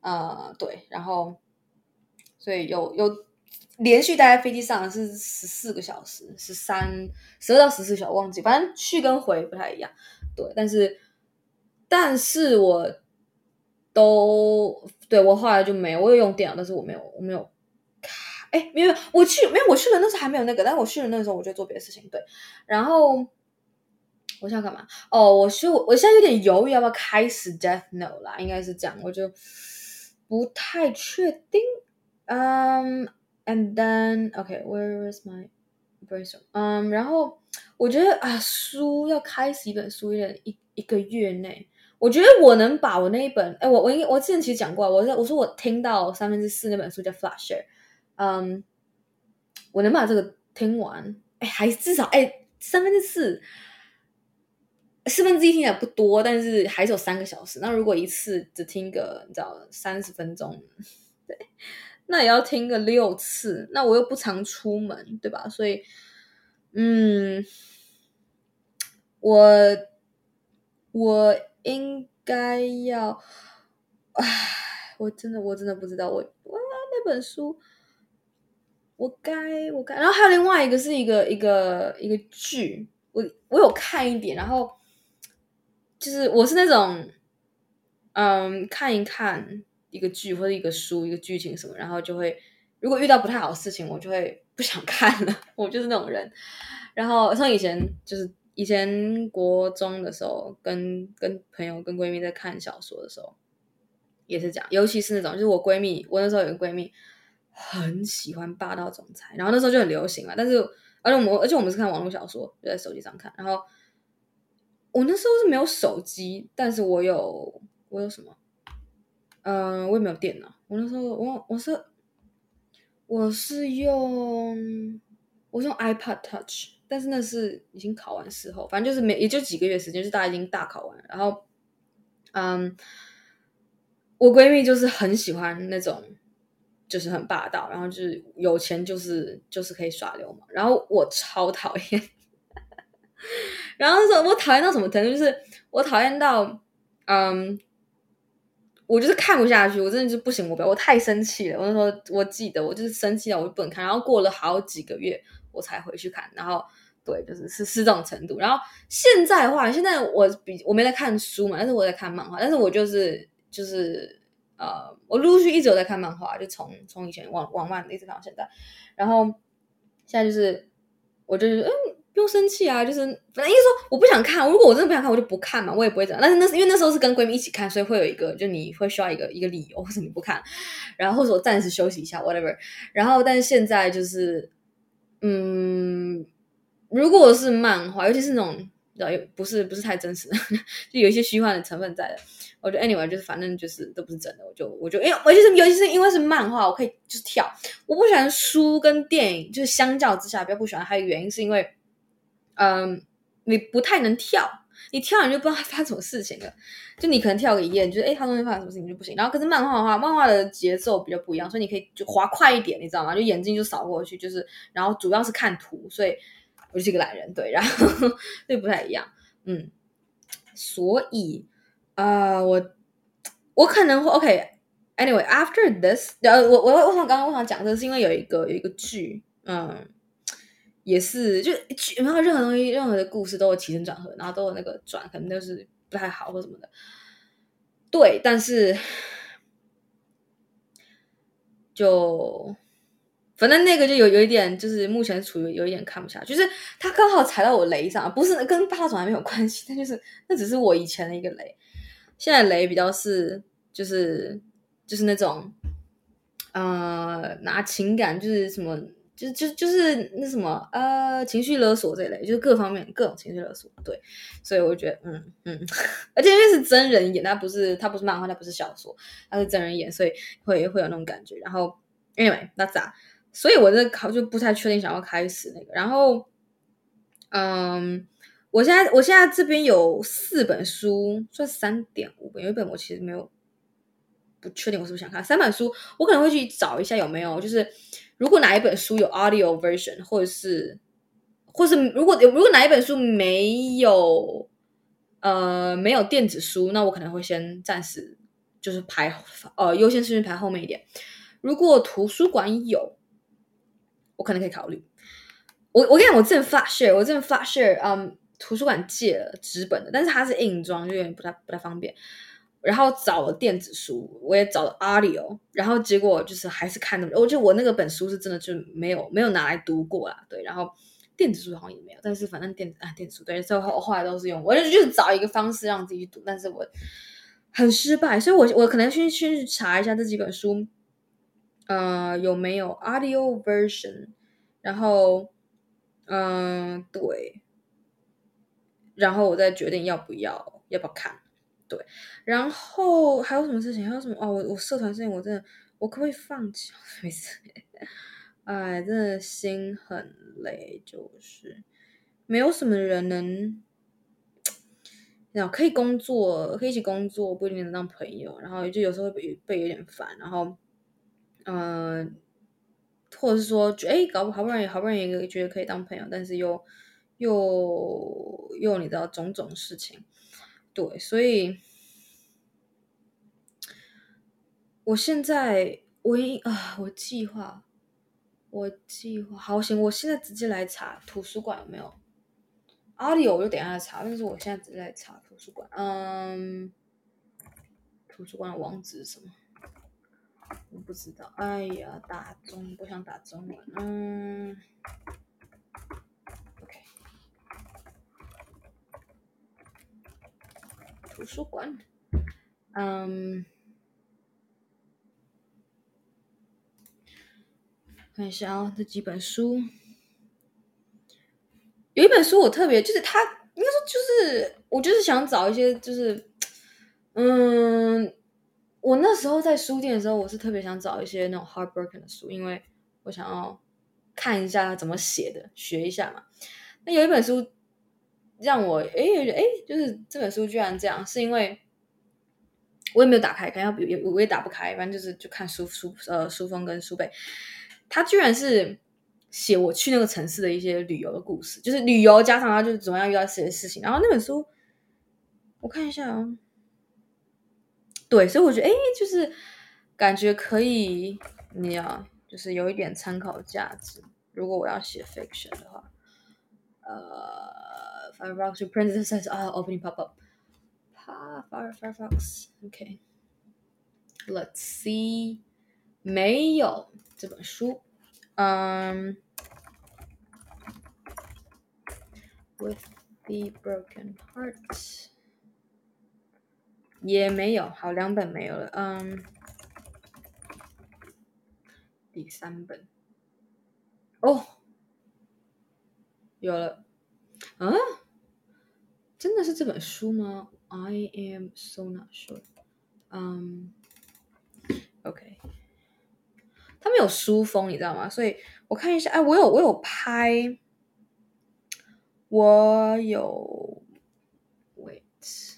呃，对，然后所以有有连续待在飞机上是十四个小时，十三十二到十四小时忘记，反正去跟回不太一样。对，但是但是我都对我后来就没有，我有用电脑，但是我没有我没有卡。哎，没有，我去没有，我去了那时候还没有那个，但是我去了那时候我就做别的事情，对。然后我想干嘛？哦，我是我现在有点犹豫要不要开始 Death Note 啦，应该是这样，我就不太确定。嗯、um,，and then OK，where、is my brainstorm？嗯，然后我觉得啊，书要开始一本书，有点一一个月内，我觉得我能把我那一本，哎，我我应我之前其实讲过，我在我说我听到三分之四那本书叫 Flasher。嗯，um, 我能把这个听完，哎，还至少哎三分之四，四分之一听起来不多，但是还是有三个小时。那如果一次只听个你知道三十分钟，对，那也要听个六次。那我又不常出门，对吧？所以，嗯，我我应该要，唉，我真的我真的不知道，我我那本书。我该我该，然后还有另外一个是一个一个一个剧，我我有看一点，然后就是我是那种，嗯，看一看一个剧或者一个书一个剧情什么，然后就会如果遇到不太好的事情，我就会不想看了，我就是那种人。然后像以前就是以前国中的时候，跟跟朋友跟闺蜜在看小说的时候，也是这样，尤其是那种就是我闺蜜，我那时候有个闺蜜。很喜欢霸道总裁，然后那时候就很流行嘛。但是，而且我们，而且我们是看网络小说，就在手机上看。然后我那时候是没有手机，但是我有，我有什么？嗯、呃，我也没有电脑。我那时候，我我是我是用我是用 iPad Touch，但是那是已经考完试后，反正就是没也就几个月时间，就大家已经大考完。然后，嗯，我闺蜜就是很喜欢那种。就是很霸道，然后就是有钱就是就是可以耍流氓，然后我超讨厌，然后说我讨厌到什么程度？就是我讨厌到，嗯，我就是看不下去，我真的就不行，我不要，我太生气了。我就说我记得，我就是生气了我就不能看，然后过了好几个月我才回去看，然后对，就是是是这种程度。然后现在的话，现在我比我没在看书嘛，但是我在看漫画，但是我就是就是。呃，我陆续一直有在看漫画，就从从以前往往漫一直看到现在，然后现在就是我就是嗯，不用生气啊，就是反正意思说我不想看，如果我真的不想看，我就不看嘛，我也不会这样。但是那是因为那时候是跟闺蜜一起看，所以会有一个就你会需要一个一个理由，或者你不看，然后或者我暂时休息一下，whatever。然后但是现在就是嗯，如果是漫画，尤其是那种呃不是不是太真实的，就有一些虚幻的成分在的。我觉得 anyway 就是反正就是都不是真的，我就我就因为我就是尤其是因为是漫画，我可以就是跳。我不喜欢书跟电影，就是相较之下比较不喜欢。还有原因是因为，嗯，你不太能跳，你跳你就不知道发什么事情了。就你可能跳个一页，你觉得哎，它中间发生什么事情就不行。然后可是漫画的话，漫画的节奏比较不一样，所以你可以就滑快一点，你知道吗？就眼睛就扫过去，就是然后主要是看图，所以我就是一个懒人，对，然后这不太一样，嗯，所以。啊我我可能会 OK，Anyway，After、this，呃，我我我想刚刚我想讲的是因为有一个有一个剧，嗯，也是就没有任何东西任何的故事都有起承转合，然后都有那个转，可能都是不太好或什么的，对，但是就。反正那个就有有一点，就是目前处于有一点看不下去，就是他刚好踩到我雷上，不是跟霸道总裁没有关系，那就是那只是我以前的一个雷。现在雷比较是就是就是那种，呃，拿情感就是什么，就就就是那什么呃情绪勒索这一类，就是各方面各种情绪勒索。对，所以我觉得嗯嗯，而且因为是真人演，他不是他不是漫画，他不是小说，他是真人演，所以会会有那种感觉。然后 anyway，那咋？所以我这考就不太确定想要开始那个，然后，嗯，我现在我现在这边有四本书，算三点五本，有一本我其实没有不确定我是不是想看，三本书我可能会去找一下有没有，就是如果哪一本书有 audio version，或者是，或是如果有如果哪一本书没有，呃，没有电子书，那我可能会先暂时就是排呃优先顺序排后面一点，如果图书馆有。我可能可以考虑。我我跟你讲，我之前 Flash，我之前 Flash，嗯，图书馆借了纸本的，但是它是硬装，就有点不太不太方便。然后找了电子书，我也找了 Audio，然后结果就是还是看那么。我觉得我那个本书是真的就没有没有拿来读过啦，对。然后电子书好像也没有，但是反正电子啊电子书，对，最后后来都是用，我就就找一个方式让自己去读，但是我很失败，所以我我可能先去查一下这几本书。呃，有没有 audio version？然后，嗯、对，然后我再决定要不要，要不要看。对，然后还有什么事情？还有什么？哦，我我社团事情，我真的，我可不可以放弃？没事，哎，真的心很累，就是没有什么人能，然 后可以工作，可以一起工作，不一定能当朋友。然后就有时候会被被有点烦，然后。嗯、或者是说，哎，搞不好不容易，好不容易觉得可以当朋友，但是又又又你知道种种事情，对，所以我现在我一啊，我计划我计划好行，我现在直接来查图书馆有没有阿里有我就等下查。但是我现在直接来查图书馆，嗯，图书馆的网址是什么？我不知道。哎呀，打中不想打中文，嗯图书馆，嗯。看一下啊，这几本书，有一本书我特别就是它，应该说就是我就是想找一些就是，嗯，我那时候在书店的时候，我是特别想找一些那种 heartbroken 的书，因为我想要看一下怎么写的，学一下嘛。那有一本书让我哎哎，就是这本书居然这样，是因为我也没有打开，看要也我也打不开，反正就是就看书书呃书封跟书背。他居然是写我去那个城市的一些旅游的故事，就是旅游加上他就是怎么样遇到一些事情。然后那本书我看一下哦，对，所以我觉得哎，就是感觉可以，你要就是有一点参考价值。如果我要写 fiction 的话，呃 ，Firefox Princess 啊，opening pop up，Fire Firefox，OK，Let's see，没有。这本书，嗯、um,，With the broken hearts 也没有，好，两本没有了，嗯、um,，第三本，哦，有了，啊， 真的是这本书吗？I am so not sure，嗯、，OK。他没有书封，你知道吗？所以我看一下，哎，我有我有拍，我有，wait，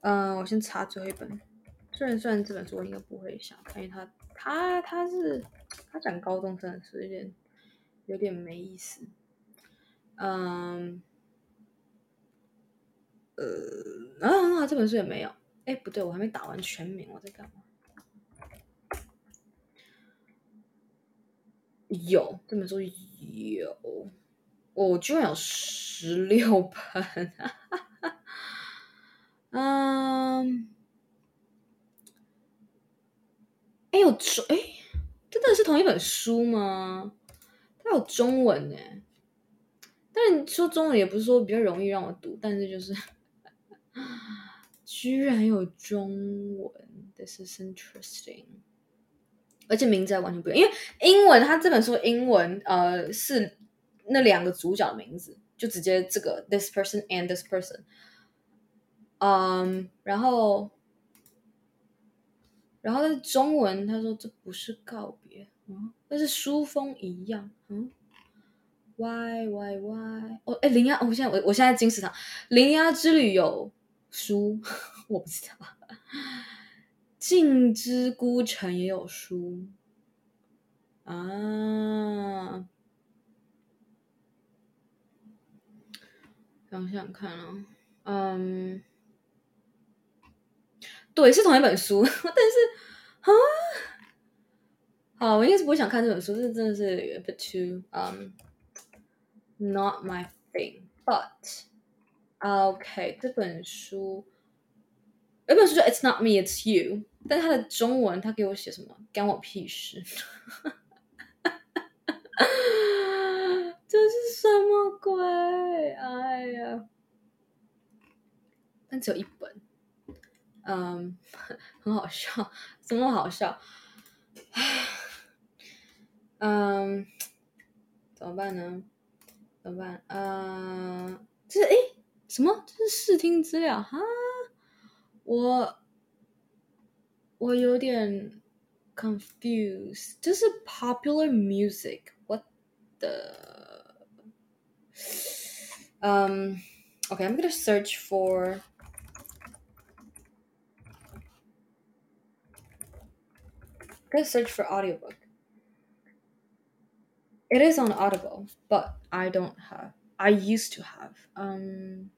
嗯，我先查最后一本。虽然虽然这本书我应该不会想看，因为它它它是它讲高中生的书，有点有点没意思。嗯，呃，啊啊，这本书也没有。哎，不对，我还没打完全名，我在干嘛？有这本书有，我、居然有十六本，嗯，哎有中哎，真的是同一本书吗？它有中文呢，但说中文也不是说比较容易让我读，但是就是居然有中文，This is interesting。而且名字还完全不一样，因为英文它这本书英文呃是那两个主角的名字，就直接这个 this person and this person，嗯，然后然后在中文他说这不是告别，嗯，但是书封一样，嗯，why why why，哦，哎，铃芽，我现在我我现在金石堂铃芽之旅有书，我不知道。镜之孤城也有书啊，想想看啊，嗯，对，是同一本书，但是啊，好，我应该是不会想看这本书，这真的是 a bit too um not my thing，but OK，这本书。有本书叫《It's Not Me, It's You》，但它的中文，他给我写什么？干我屁事！这是什么鬼？哎呀！但只有一本，嗯，很好笑，怎么好笑？嗯，怎么办呢？怎么办？嗯，这是哎，什么？这是试听资料哈？我我有点 confused，这是 popular music，what the？嗯，OK，I'm gonna search for，gonna search for audiobook。It is on Audible, but I don't have. I used to have. Um.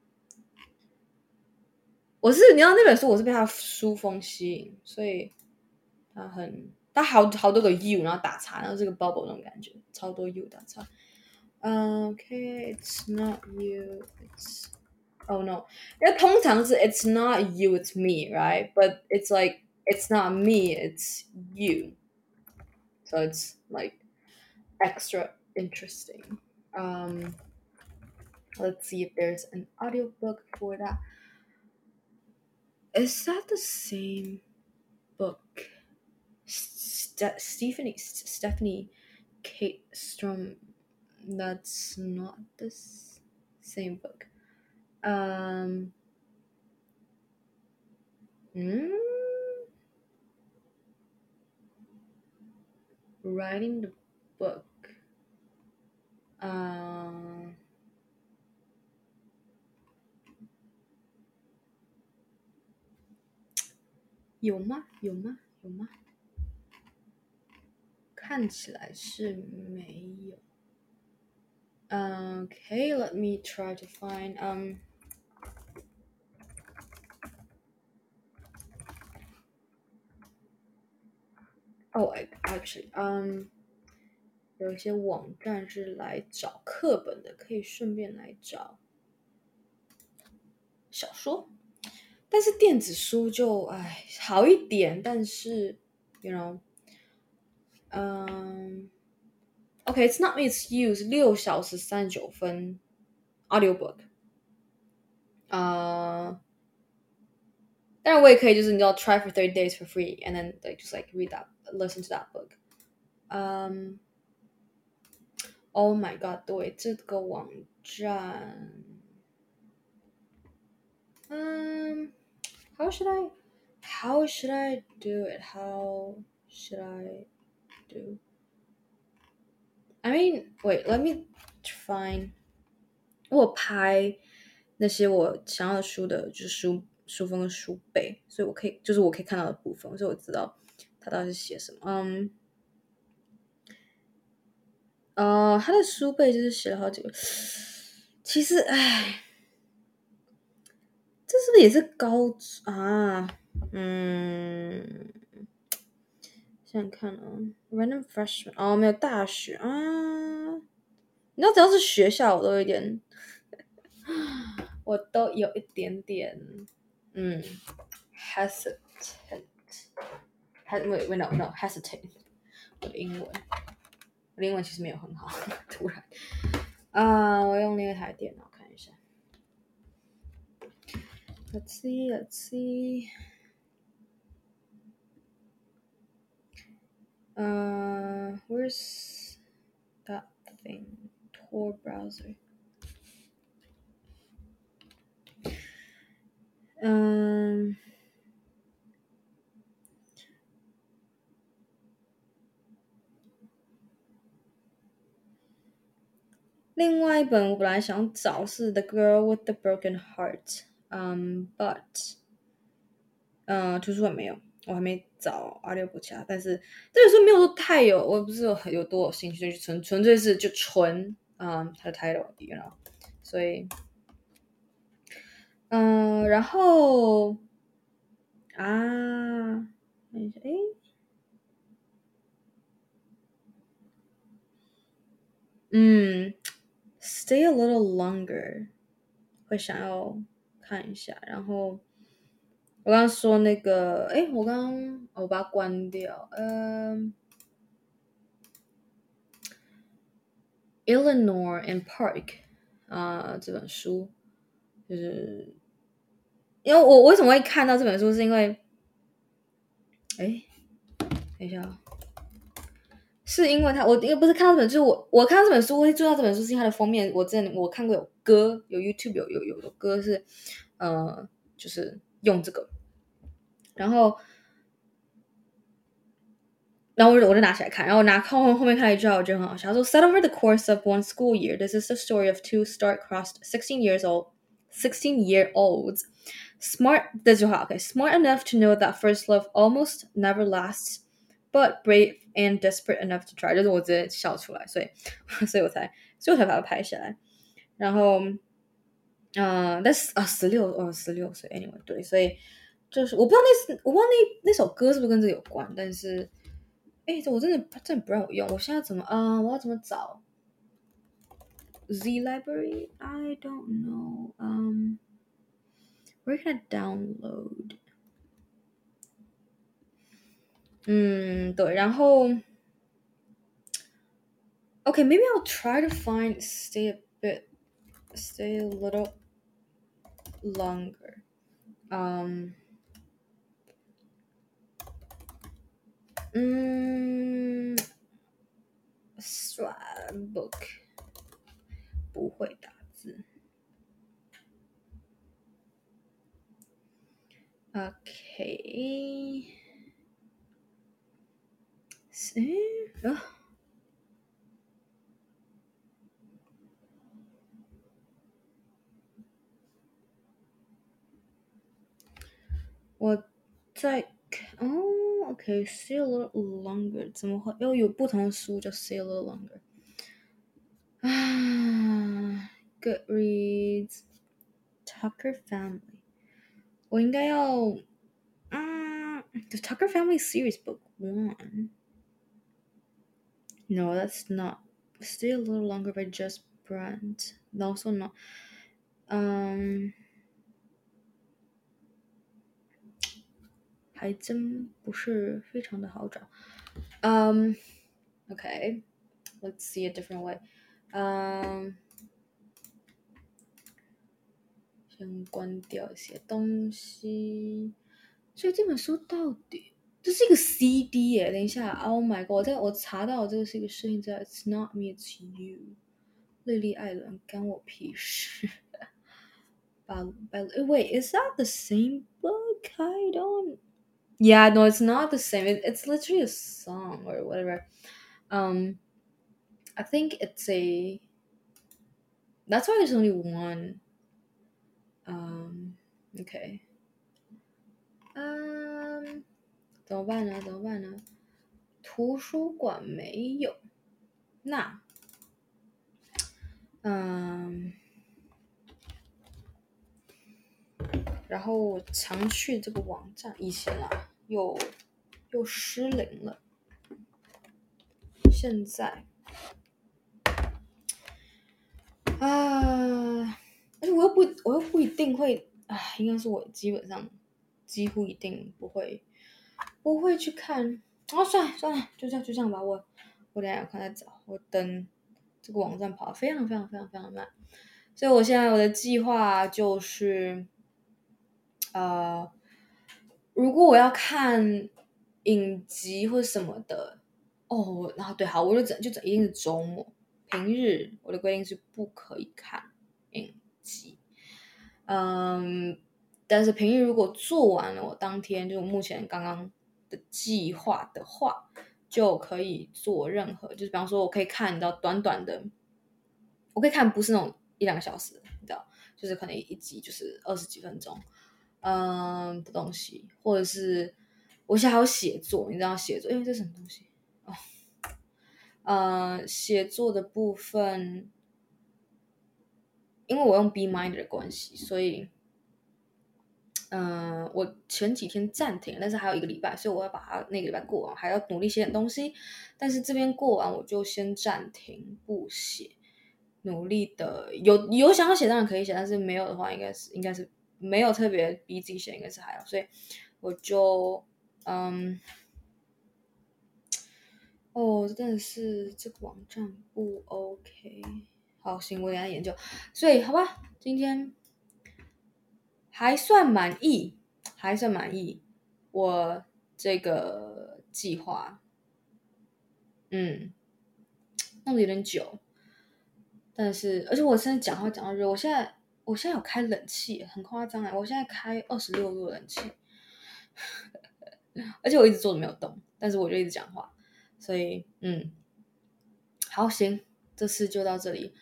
我是你知道那本书，我是被它书封吸引，所以它很， 它好好多个 U，然后打叉，然后这个 bubble 那种感觉，超多 U 打叉。Okay, it's not you, it's oh no，因为通常是 it's not you, it's me, right? But it's like it's not me, it's you. So it's like extra interesting. Um, let's see if there's an audiobook for that. Is that the same book? St Stephanie Stephanie Kate Strom. That's not the same book. Um. Hmm? Writing the book. Uh, 有吗？有吗？有吗？看起来是没有。Okay, let me try to find. Um. Oh, actually, um. 有一些网站是来找课本的，可以顺便来找小说。但是电子书就唉好一点，但是，you know，嗯、um,，OK，it's、okay, not it's used 六小时三十九分，audiobook，呃、uh,，当然我也可以就是你知道 try for thirty days for free，and then like just like read that listen to that book，嗯、um,，Oh my god，对这个网站，嗯。 How should I, how should I do it? How should I do? I mean, wait, let me find. 我拍那些我想要的书的，就是书书封跟书背，所以我可以，就是我可以看到的部分，所以我知道他到底是写什么。嗯，呃，他的书背就是写了好几个，其实，唉。这是不是也是高啊？嗯，想想看啊，random freshman 哦，没有大学啊。你知道只要是学校，我都有点，我都有一点点，嗯，hesitant。还，wait wait no no hesitate。我的英文，我的英文其实没有很好，突然。啊，我用另一台电脑。Let's see, let's see. Uh, where's that thing? Tor browser. Um, The Girl with the Broken Heart》。嗯、um,，but，呃，图书馆没有，我还没找 audiobook 其他，但是这本书没有说太有，我不是有有多有兴趣，就纯纯粹是就纯，嗯，它的 title，you know，所以，嗯，然后啊，看一下，哎，嗯，stay a little longer，会想要。看一下，然后我刚刚说那个，哎，我刚刚我把它关掉。嗯、uh,，Eleanor and Park 啊、这本书就是，因为我为什么会看到这本书，是因为，哎，等一下，是因为他，我因为不是看到这本书，我我看到这本书，我会注意到这本书是因为它的封面，我之前我看过有歌，有 YouTube 有有有的歌是。呃，就是用这个，然后，然后我就我就拿起来看，然后拿看后后面看了一句话，我觉得很好笑。他说：“Set over the course of one school year, this is the story of two star-crossed sixteen years old, sixteen year olds, smart 这句话 OK, smart enough to know that first love almost never lasts, but brave and desperate enough to try。”就是我直接笑出来，所以 所以我才所以我才把它拍下来，然后。嗯，但是啊，十六哦，十六岁，anyway，对，所以就是我不知道那是我不知道那那首歌是不是跟这个有关，但是哎，这我真的真的不让我用，我现在怎么啊、呃？我要怎么找？Z library? I don't know. Um, where can I download? 嗯，对，然后，OK, maybe I'll try to find stay a bit, stay a little longer. Um. 嗯，swag book 不会打字。 OK，谁啊？我在哦。OK, stay a little longer，怎么会？又有不同的书叫 stay a little longer。啊，Goodreads, Tucker Family，我应该要，嗯，The Tucker Family Series Book One。 No, that's not. Stay a little longer by Jess Brent. Also not. Um. 还真不是非常的好找，嗯、um,，OK，let's、okay. see a different way，嗯、um,，先关掉一些东西，所以这本书到底 这是一个 CD 耶？等一下，Oh my god，我在我查到这个是一个视频，在 It's not me, it's you，莉莉艾伦干我屁事，把把，Wait, is that the same book? I don't. Yeah, no, it's not the same. It, it's literally a song or whatever. Um, I think it's a. That's why there's only one. Um, okay. Um, 怎么办呢？怎么办呢？图书馆没有。那，嗯，然后我常去这个网站，以前啊。又又失灵了。现在啊，而且我又不，我又不一定会啊，应该是我基本上几乎一定不会不会去看。哦，算了算了，就这样就这样吧。我我等下看再找。我等这个网站跑得非常非常非常非常慢，所以我现在我的计划就是呃。如果我要看影集或什么的，哦，然后对，好，我就整就整一定是周末，平日我的规定是不可以看影集，嗯，但是平日如果做完了，我当天就目前刚刚的计划的话，就可以做任何，就是比方说我可以看到短短的，我可以看不是那种一两个小时，你知道，就是可能一集就是二十几分钟。嗯的东西，或者是我现在还有写作，你知道写作，因为这是什么东西哦？呃，写作的部分，因为我用 be mind 的关系，所以，嗯、我前几天暂停，但是还有一个礼拜，所以我要把它那个礼拜过完，还要努力写点东西。但是这边过完，我就先暂停不写，努力的有有想要写当然可以写，但是没有的话，应该是应该是。没有特别逼自己写，应该是还好，所以我就嗯，哦，真的是这个网站不 OK。好，行，我等下研究。所以好吧，今天还算满意，还算满意我这个计划。嗯，弄得有点久，但是而且我现在讲话讲到热，我现在。我现在有开冷气，很夸张哎！我现在开二十六度冷气，而且我一直坐着没有动，但是我就一直讲话，所以嗯，好，行，这次就到这里。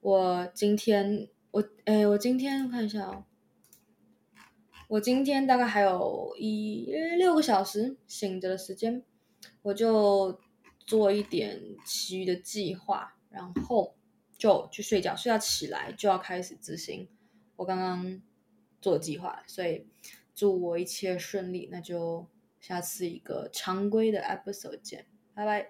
我今天我哎，我今天看一下哦，我今天大概还有一六个小时醒着的时间，我就做一点其余的计划，然后。就去睡觉，睡觉起来就要开始执行我刚刚做的计划，所以祝我一切顺利。那就下次一个常规的 episode 见。拜拜。